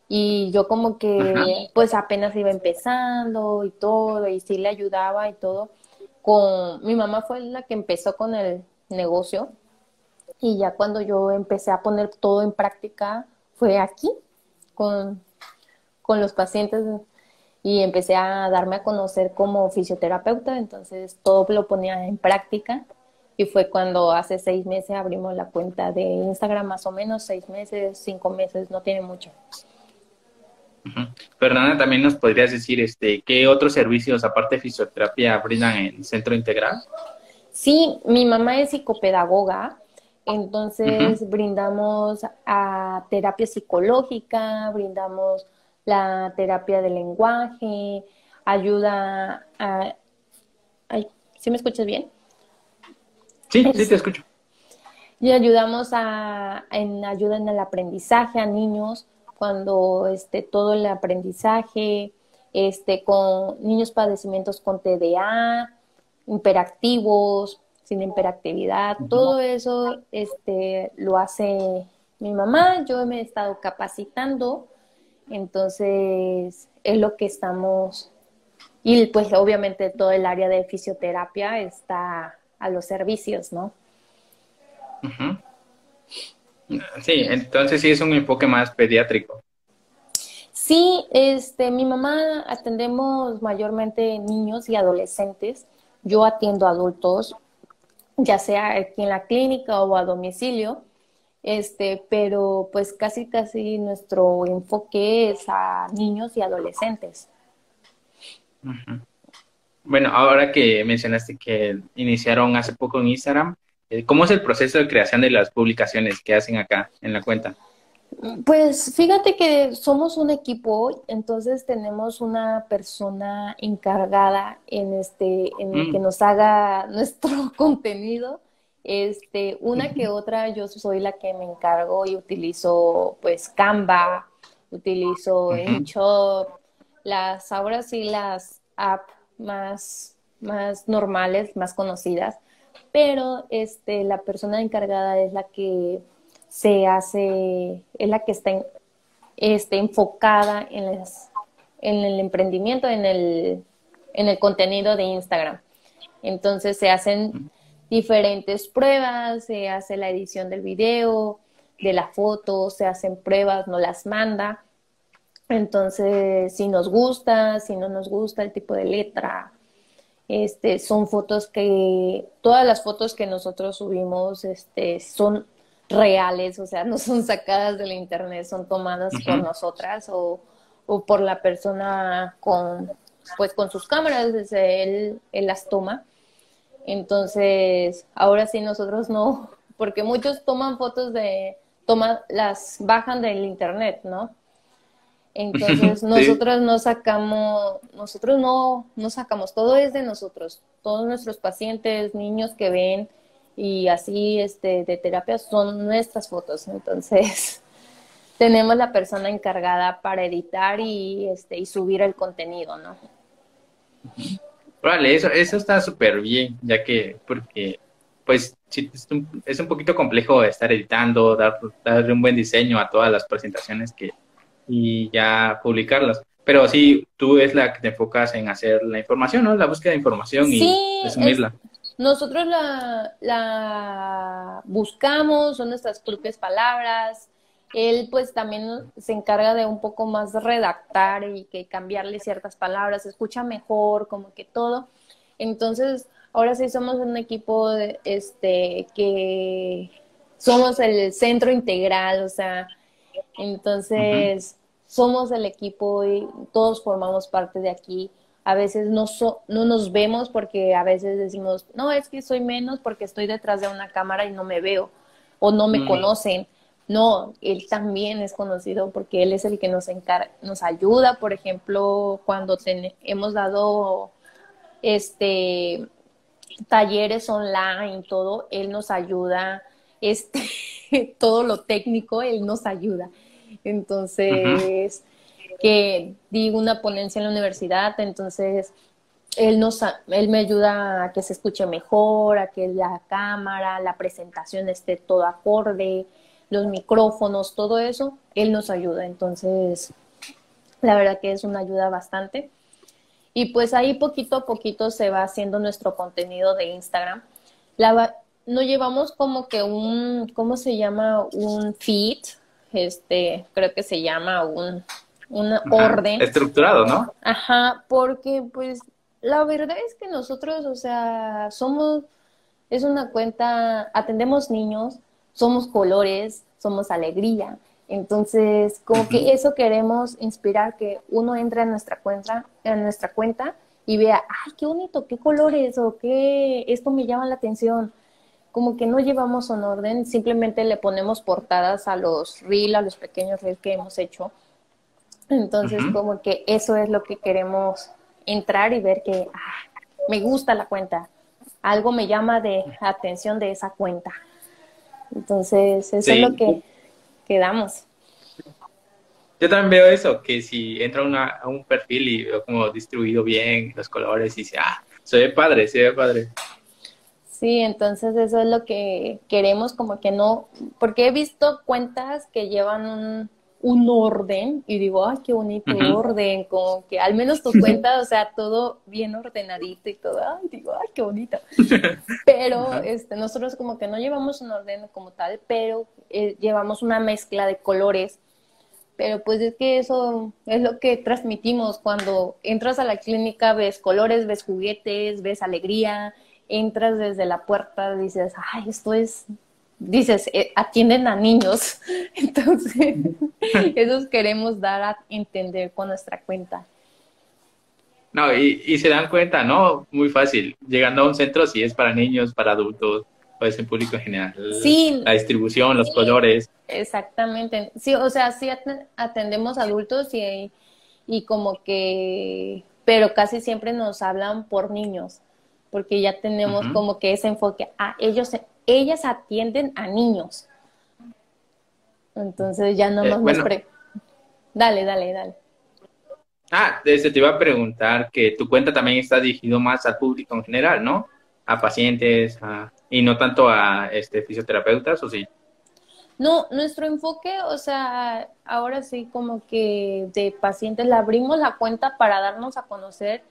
y yo como que pues apenas iba empezando y todo y sí le ayudaba y todo. Con mi mamá fue la que empezó con el negocio y ya cuando yo empecé a poner todo en práctica fue aquí con, con los pacientes y empecé a darme a conocer como fisioterapeuta, entonces todo lo ponía en práctica y fue cuando hace seis meses abrimos la cuenta de Instagram, más o menos seis meses, cinco meses, no tiene mucho. Fernanda, también nos podrías decir este, qué otros servicios aparte de fisioterapia brindan en Centro Integral. Sí, mi mamá es psicopedagoga, entonces brindamos a terapia psicológica, brindamos la terapia de lenguaje, ayuda a... Ay, ¿Sí me escuchas bien? Sí, sí te escucho. Y ayudamos a, en ayuda en el aprendizaje a niños cuando este, todo el aprendizaje, este, con niños padecimientos con TDA, hiperactivos, sin hiperactividad, todo eso este, lo hace mi mamá, yo me he estado capacitando, entonces es lo que estamos, y pues obviamente todo el área de fisioterapia está a los servicios, ¿no? Sí, entonces sí es un enfoque más pediátrico. Sí, este, mi mamá atendemos mayormente niños y adolescentes. Yo atiendo adultos, ya sea aquí en la clínica o a domicilio, este, pero pues casi casi nuestro enfoque es a niños y adolescentes. Bueno, ahora que mencionaste que iniciaron hace poco en Instagram, ¿cómo es el proceso de creación de las publicaciones que hacen acá en la cuenta? Pues fíjate que somos un equipo, entonces tenemos una persona encargada en este, en el que mm. nos haga *laughs* nuestro contenido. Este, una que otra, yo soy la que me encargo y utilizo pues Canva, utilizo las ahora sí las apps más, más normales, más conocidas, pero este, la persona encargada es la que se hace, es la que está este, enfocada en, las, en el emprendimiento, en el, en el contenido de Instagram. Entonces se hacen diferentes pruebas, se hace la edición del video, de la foto, se hacen pruebas, nos las manda. Entonces, si nos gusta, si no nos gusta el tipo de letra, este, son fotos que, todas las fotos que nosotros subimos, este, son reales, o sea, no son sacadas del internet, son tomadas por nosotras o, o, por la persona con, pues, con sus cámaras, él, él las toma. Entonces, ahora sí nosotros no, *laughs* porque muchos toman fotos de, toman, las bajan del internet, ¿no? Entonces *laughs* nosotros no sacamos, nosotros no, no sacamos, todo es de nosotros, todos nuestros pacientes, niños que ven y así este, de terapia son nuestras fotos. Entonces *laughs* tenemos la persona encargada para editar y, este, y subir el contenido, ¿no? Vale, eso, eso está súper bien, ya que, porque, pues, es un, es un poquito complejo estar editando, dar, darle un buen diseño a todas las presentaciones que, y ya publicarlas. Pero sí, tú es la que te enfocas en hacer la información, ¿no? La búsqueda de información y resumirla. nosotros la, la buscamos, son nuestras propias palabras. Él pues también se encarga de un poco más redactar y que cambiarle ciertas palabras, escucha mejor, como que todo. Entonces, ahora sí somos un equipo de, este que somos el centro integral, o sea, entonces, somos el equipo y todos formamos parte de aquí. A veces no, no nos vemos porque a veces decimos, no, es que soy menos porque estoy detrás de una cámara y no me veo o no me mm. conocen. No, él también es conocido porque él es el que nos, nos ayuda, por ejemplo, cuando hemos dado este talleres online, todo, él nos ayuda este, *laughs* todo lo técnico, él nos ayuda. Entonces, que digo una ponencia en la universidad, entonces él, nos, él me ayuda a que se escuche mejor, a que la cámara, la presentación esté todo acorde, los micrófonos, todo eso, él nos ayuda. Entonces, la verdad que es una ayuda bastante. Y pues ahí poquito a poquito se va haciendo nuestro contenido de Instagram. La, no llevamos como que un, ¿cómo se llama? Un feed, este, creo que se llama un, un orden. Estructurado, ¿no? Ajá, porque pues la verdad es que nosotros, o sea, somos, es una cuenta, atendemos niños, somos colores, somos alegría. Entonces, como que eso queremos inspirar que uno entre a nuestra cuenta, en nuestra cuenta y vea, ay, qué bonito, qué colores o qué, esto me llama la atención como que no llevamos un orden, simplemente le ponemos portadas a los reels, a los pequeños reels que hemos hecho. Entonces, como que eso es lo que queremos entrar y ver que ah, me gusta la cuenta, algo me llama de atención de esa cuenta. Entonces, eso es lo que quedamos. Yo también veo eso, que si entra a un perfil y veo como distribuido bien los colores y dice, ah, se ve padre, se ve padre. Sí, entonces eso es lo que queremos, como que no, porque he visto cuentas que llevan un, un orden y digo, ay, qué bonito orden, como que al menos tu *laughs* cuenta, o sea, todo bien ordenadito y todo, ay, digo, ay, qué bonito. *laughs* Pero este, nosotros como que no llevamos un orden como tal, pero eh, llevamos una mezcla de colores. Pero pues es que eso es lo que transmitimos cuando entras a la clínica, ves colores, ves juguetes, ves alegría, entras desde la puerta, dices, ay, esto es, dices, eh, atienden a niños. *laughs* Entonces, *laughs* eso queremos dar a entender con nuestra cuenta. No, y, se dan cuenta, ¿no? Muy fácil. Llegando a un centro, si es para niños, para adultos, puede ser público en general. Sí. La distribución, los colores. Exactamente. Sí, o sea, sí atendemos adultos y, y como que, pero casi siempre nos hablan por niños porque ya tenemos como que ese enfoque, ah, ellos, ellas atienden a niños. Entonces ya no eh, nos... Pre... Dale, dale, dale. Ah, desde te iba a preguntar que tu cuenta también está dirigido más al público en general, ¿no? A pacientes y no tanto a este, fisioterapeutas, ¿o sí? No, nuestro enfoque, o sea, ahora sí como que de pacientes, le abrimos la cuenta para darnos a conocer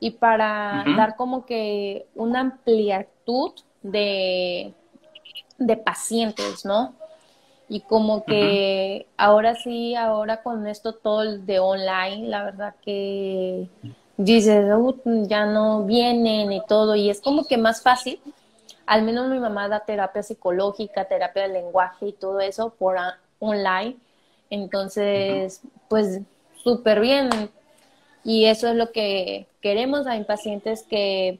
y para dar como que una amplitud de, de pacientes, ¿no? Y como que ahora sí, ahora con esto todo de online, la verdad que dices, ya no vienen y todo, y es como que más fácil. Al menos mi mamá da terapia psicológica, terapia de lenguaje y todo eso por online. Entonces, pues súper bien. Y eso es lo que queremos. Hay pacientes que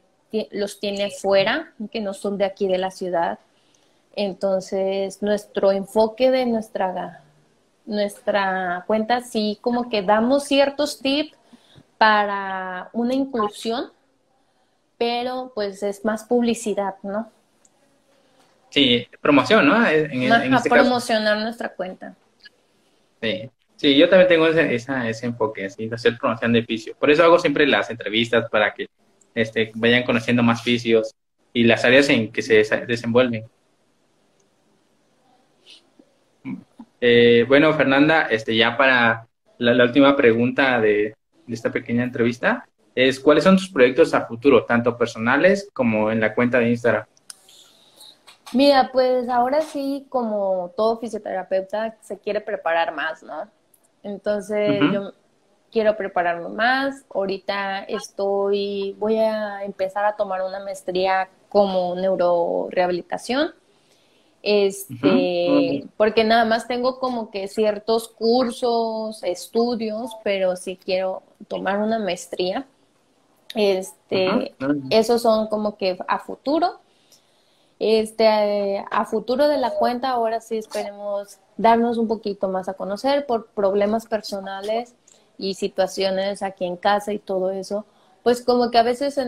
los tiene fuera, que no son de aquí de la ciudad entonces, nuestro enfoque de nuestra, nuestra cuenta, sí, como que damos ciertos tips para una inclusión, pero pues es más publicidad, ¿no? Sí, promoción, ¿no? En, este promocionar nuestra cuenta. Sí. Sí, yo también tengo ese, enfoque, así, de hacer promoción de fisio. Por eso hago siempre las entrevistas para que este, vayan conociendo más fisios y las áreas en que se desenvuelven. Eh, bueno, Fernanda, este, ya para la, última pregunta de, esta pequeña entrevista, es ¿cuáles son tus proyectos a futuro, tanto personales como en la cuenta de Instagram? Mira, pues ahora sí, como todo fisioterapeuta, se quiere preparar más, ¿no? Entonces, yo quiero prepararme más. Ahorita estoy, voy a empezar a tomar una maestría como neurorehabilitación. Este, porque nada más tengo como que ciertos cursos, estudios, pero si quiero tomar una maestría, este, esos son como que a futuro. Este, a futuro de la cuenta, ahora sí esperemos darnos un poquito más a conocer por problemas personales y situaciones aquí en casa y todo eso, pues como que a veces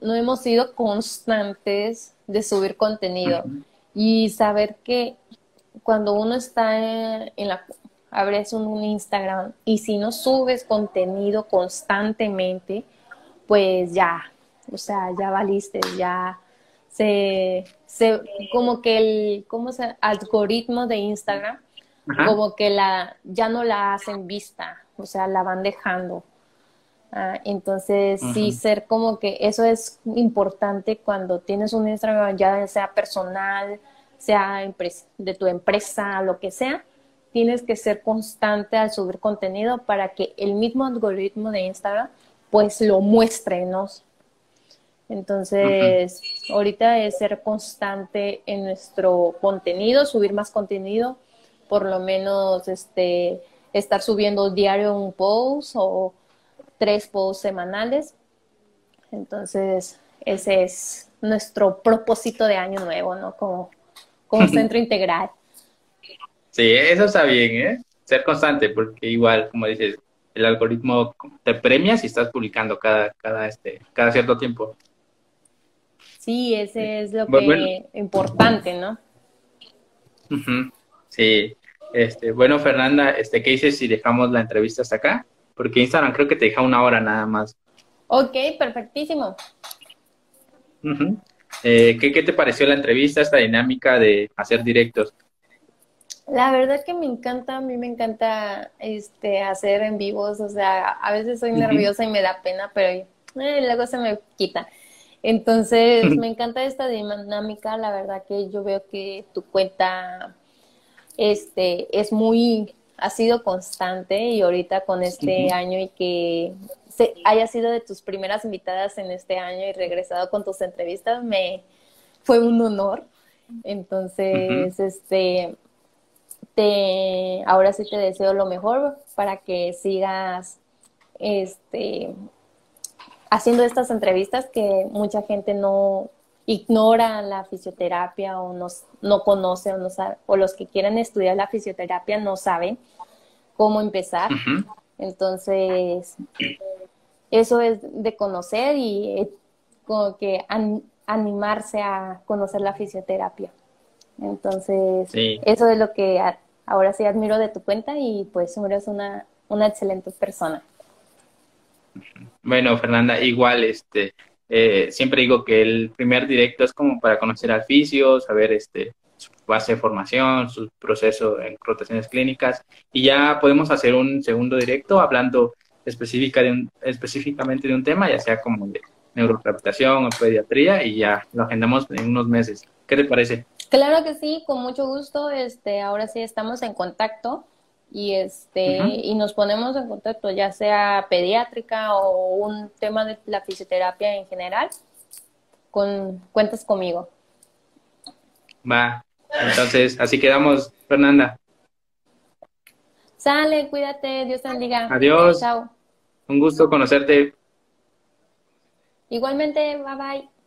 no hemos sido constantes de subir contenido y saber que cuando uno está en, la abres un, Instagram y si no subes contenido constantemente, pues ya, o sea, ya valiste, ya se, se como que el, ¿cómo se, algoritmo de Instagram, como que la, ya no la hacen vista, o sea, la van dejando. Ah, entonces, sí, ser como que eso es importante cuando tienes un Instagram, ya sea personal, sea de tu empresa, lo que sea, tienes que ser constante al subir contenido para que el mismo algoritmo de Instagram pues lo muestre, ¿no? Entonces, ahorita es ser constante en nuestro contenido, subir más contenido, por lo menos este estar subiendo diario un post o tres posts semanales. Entonces, ese es nuestro propósito de año nuevo, ¿no? Como, como *laughs* centro integral. Sí, eso está bien, ¿eh? Ser constante, porque igual, como dices, el algoritmo te premia si estás publicando cada, cada, este, cada cierto tiempo. Sí, ese es lo que importante, ¿no? Sí. Este, bueno, Fernanda, este, ¿qué dices si dejamos la entrevista hasta acá? porque Instagram creo que te deja una hora nada más. Ok, perfectísimo. Eh, ¿qué, te pareció la entrevista, esta dinámica de hacer directos? La verdad que me encanta, a mí me encanta este, hacer en vivos, o sea, a veces soy nerviosa y me da pena, pero eh, luego se me quita. Entonces, me encanta esta dinámica, la verdad que yo veo que tu cuenta este, es muy ha sido constante y ahorita con este año y que se, haya sido de tus primeras invitadas en este año y regresado con tus entrevistas, me fue un honor. Entonces, este, te, ahora sí te deseo lo mejor para que sigas, este, haciendo estas entrevistas que mucha gente no, ignora la fisioterapia o no conoce o no sabe, o los que quieren estudiar la fisioterapia no saben cómo empezar. Entonces, eso es de conocer y como que animarse a conocer la fisioterapia. Entonces, eso es lo que ahora sí admiro de tu cuenta y pues eres una, una excelente persona. Bueno, Fernanda, igual, este, eh, siempre digo que el primer directo es como para conocer al fisio, saber este, su base de formación, su proceso en rotaciones clínicas, y ya podemos hacer un segundo directo hablando específica de un, específicamente de un tema, ya sea como de neurorehabilitación o pediatría, y ya lo agendamos en unos meses. ¿Qué te parece? Claro que sí, con mucho gusto. Este, ahora sí estamos en contacto y este y nos ponemos en contacto, ya sea pediátrica o un tema de la fisioterapia en general. Con cuentas conmigo. Va. Entonces, así quedamos, Fernanda. Sale, cuídate, Dios te bendiga. Adiós. Chao. Un gusto conocerte. Igualmente, bye bye.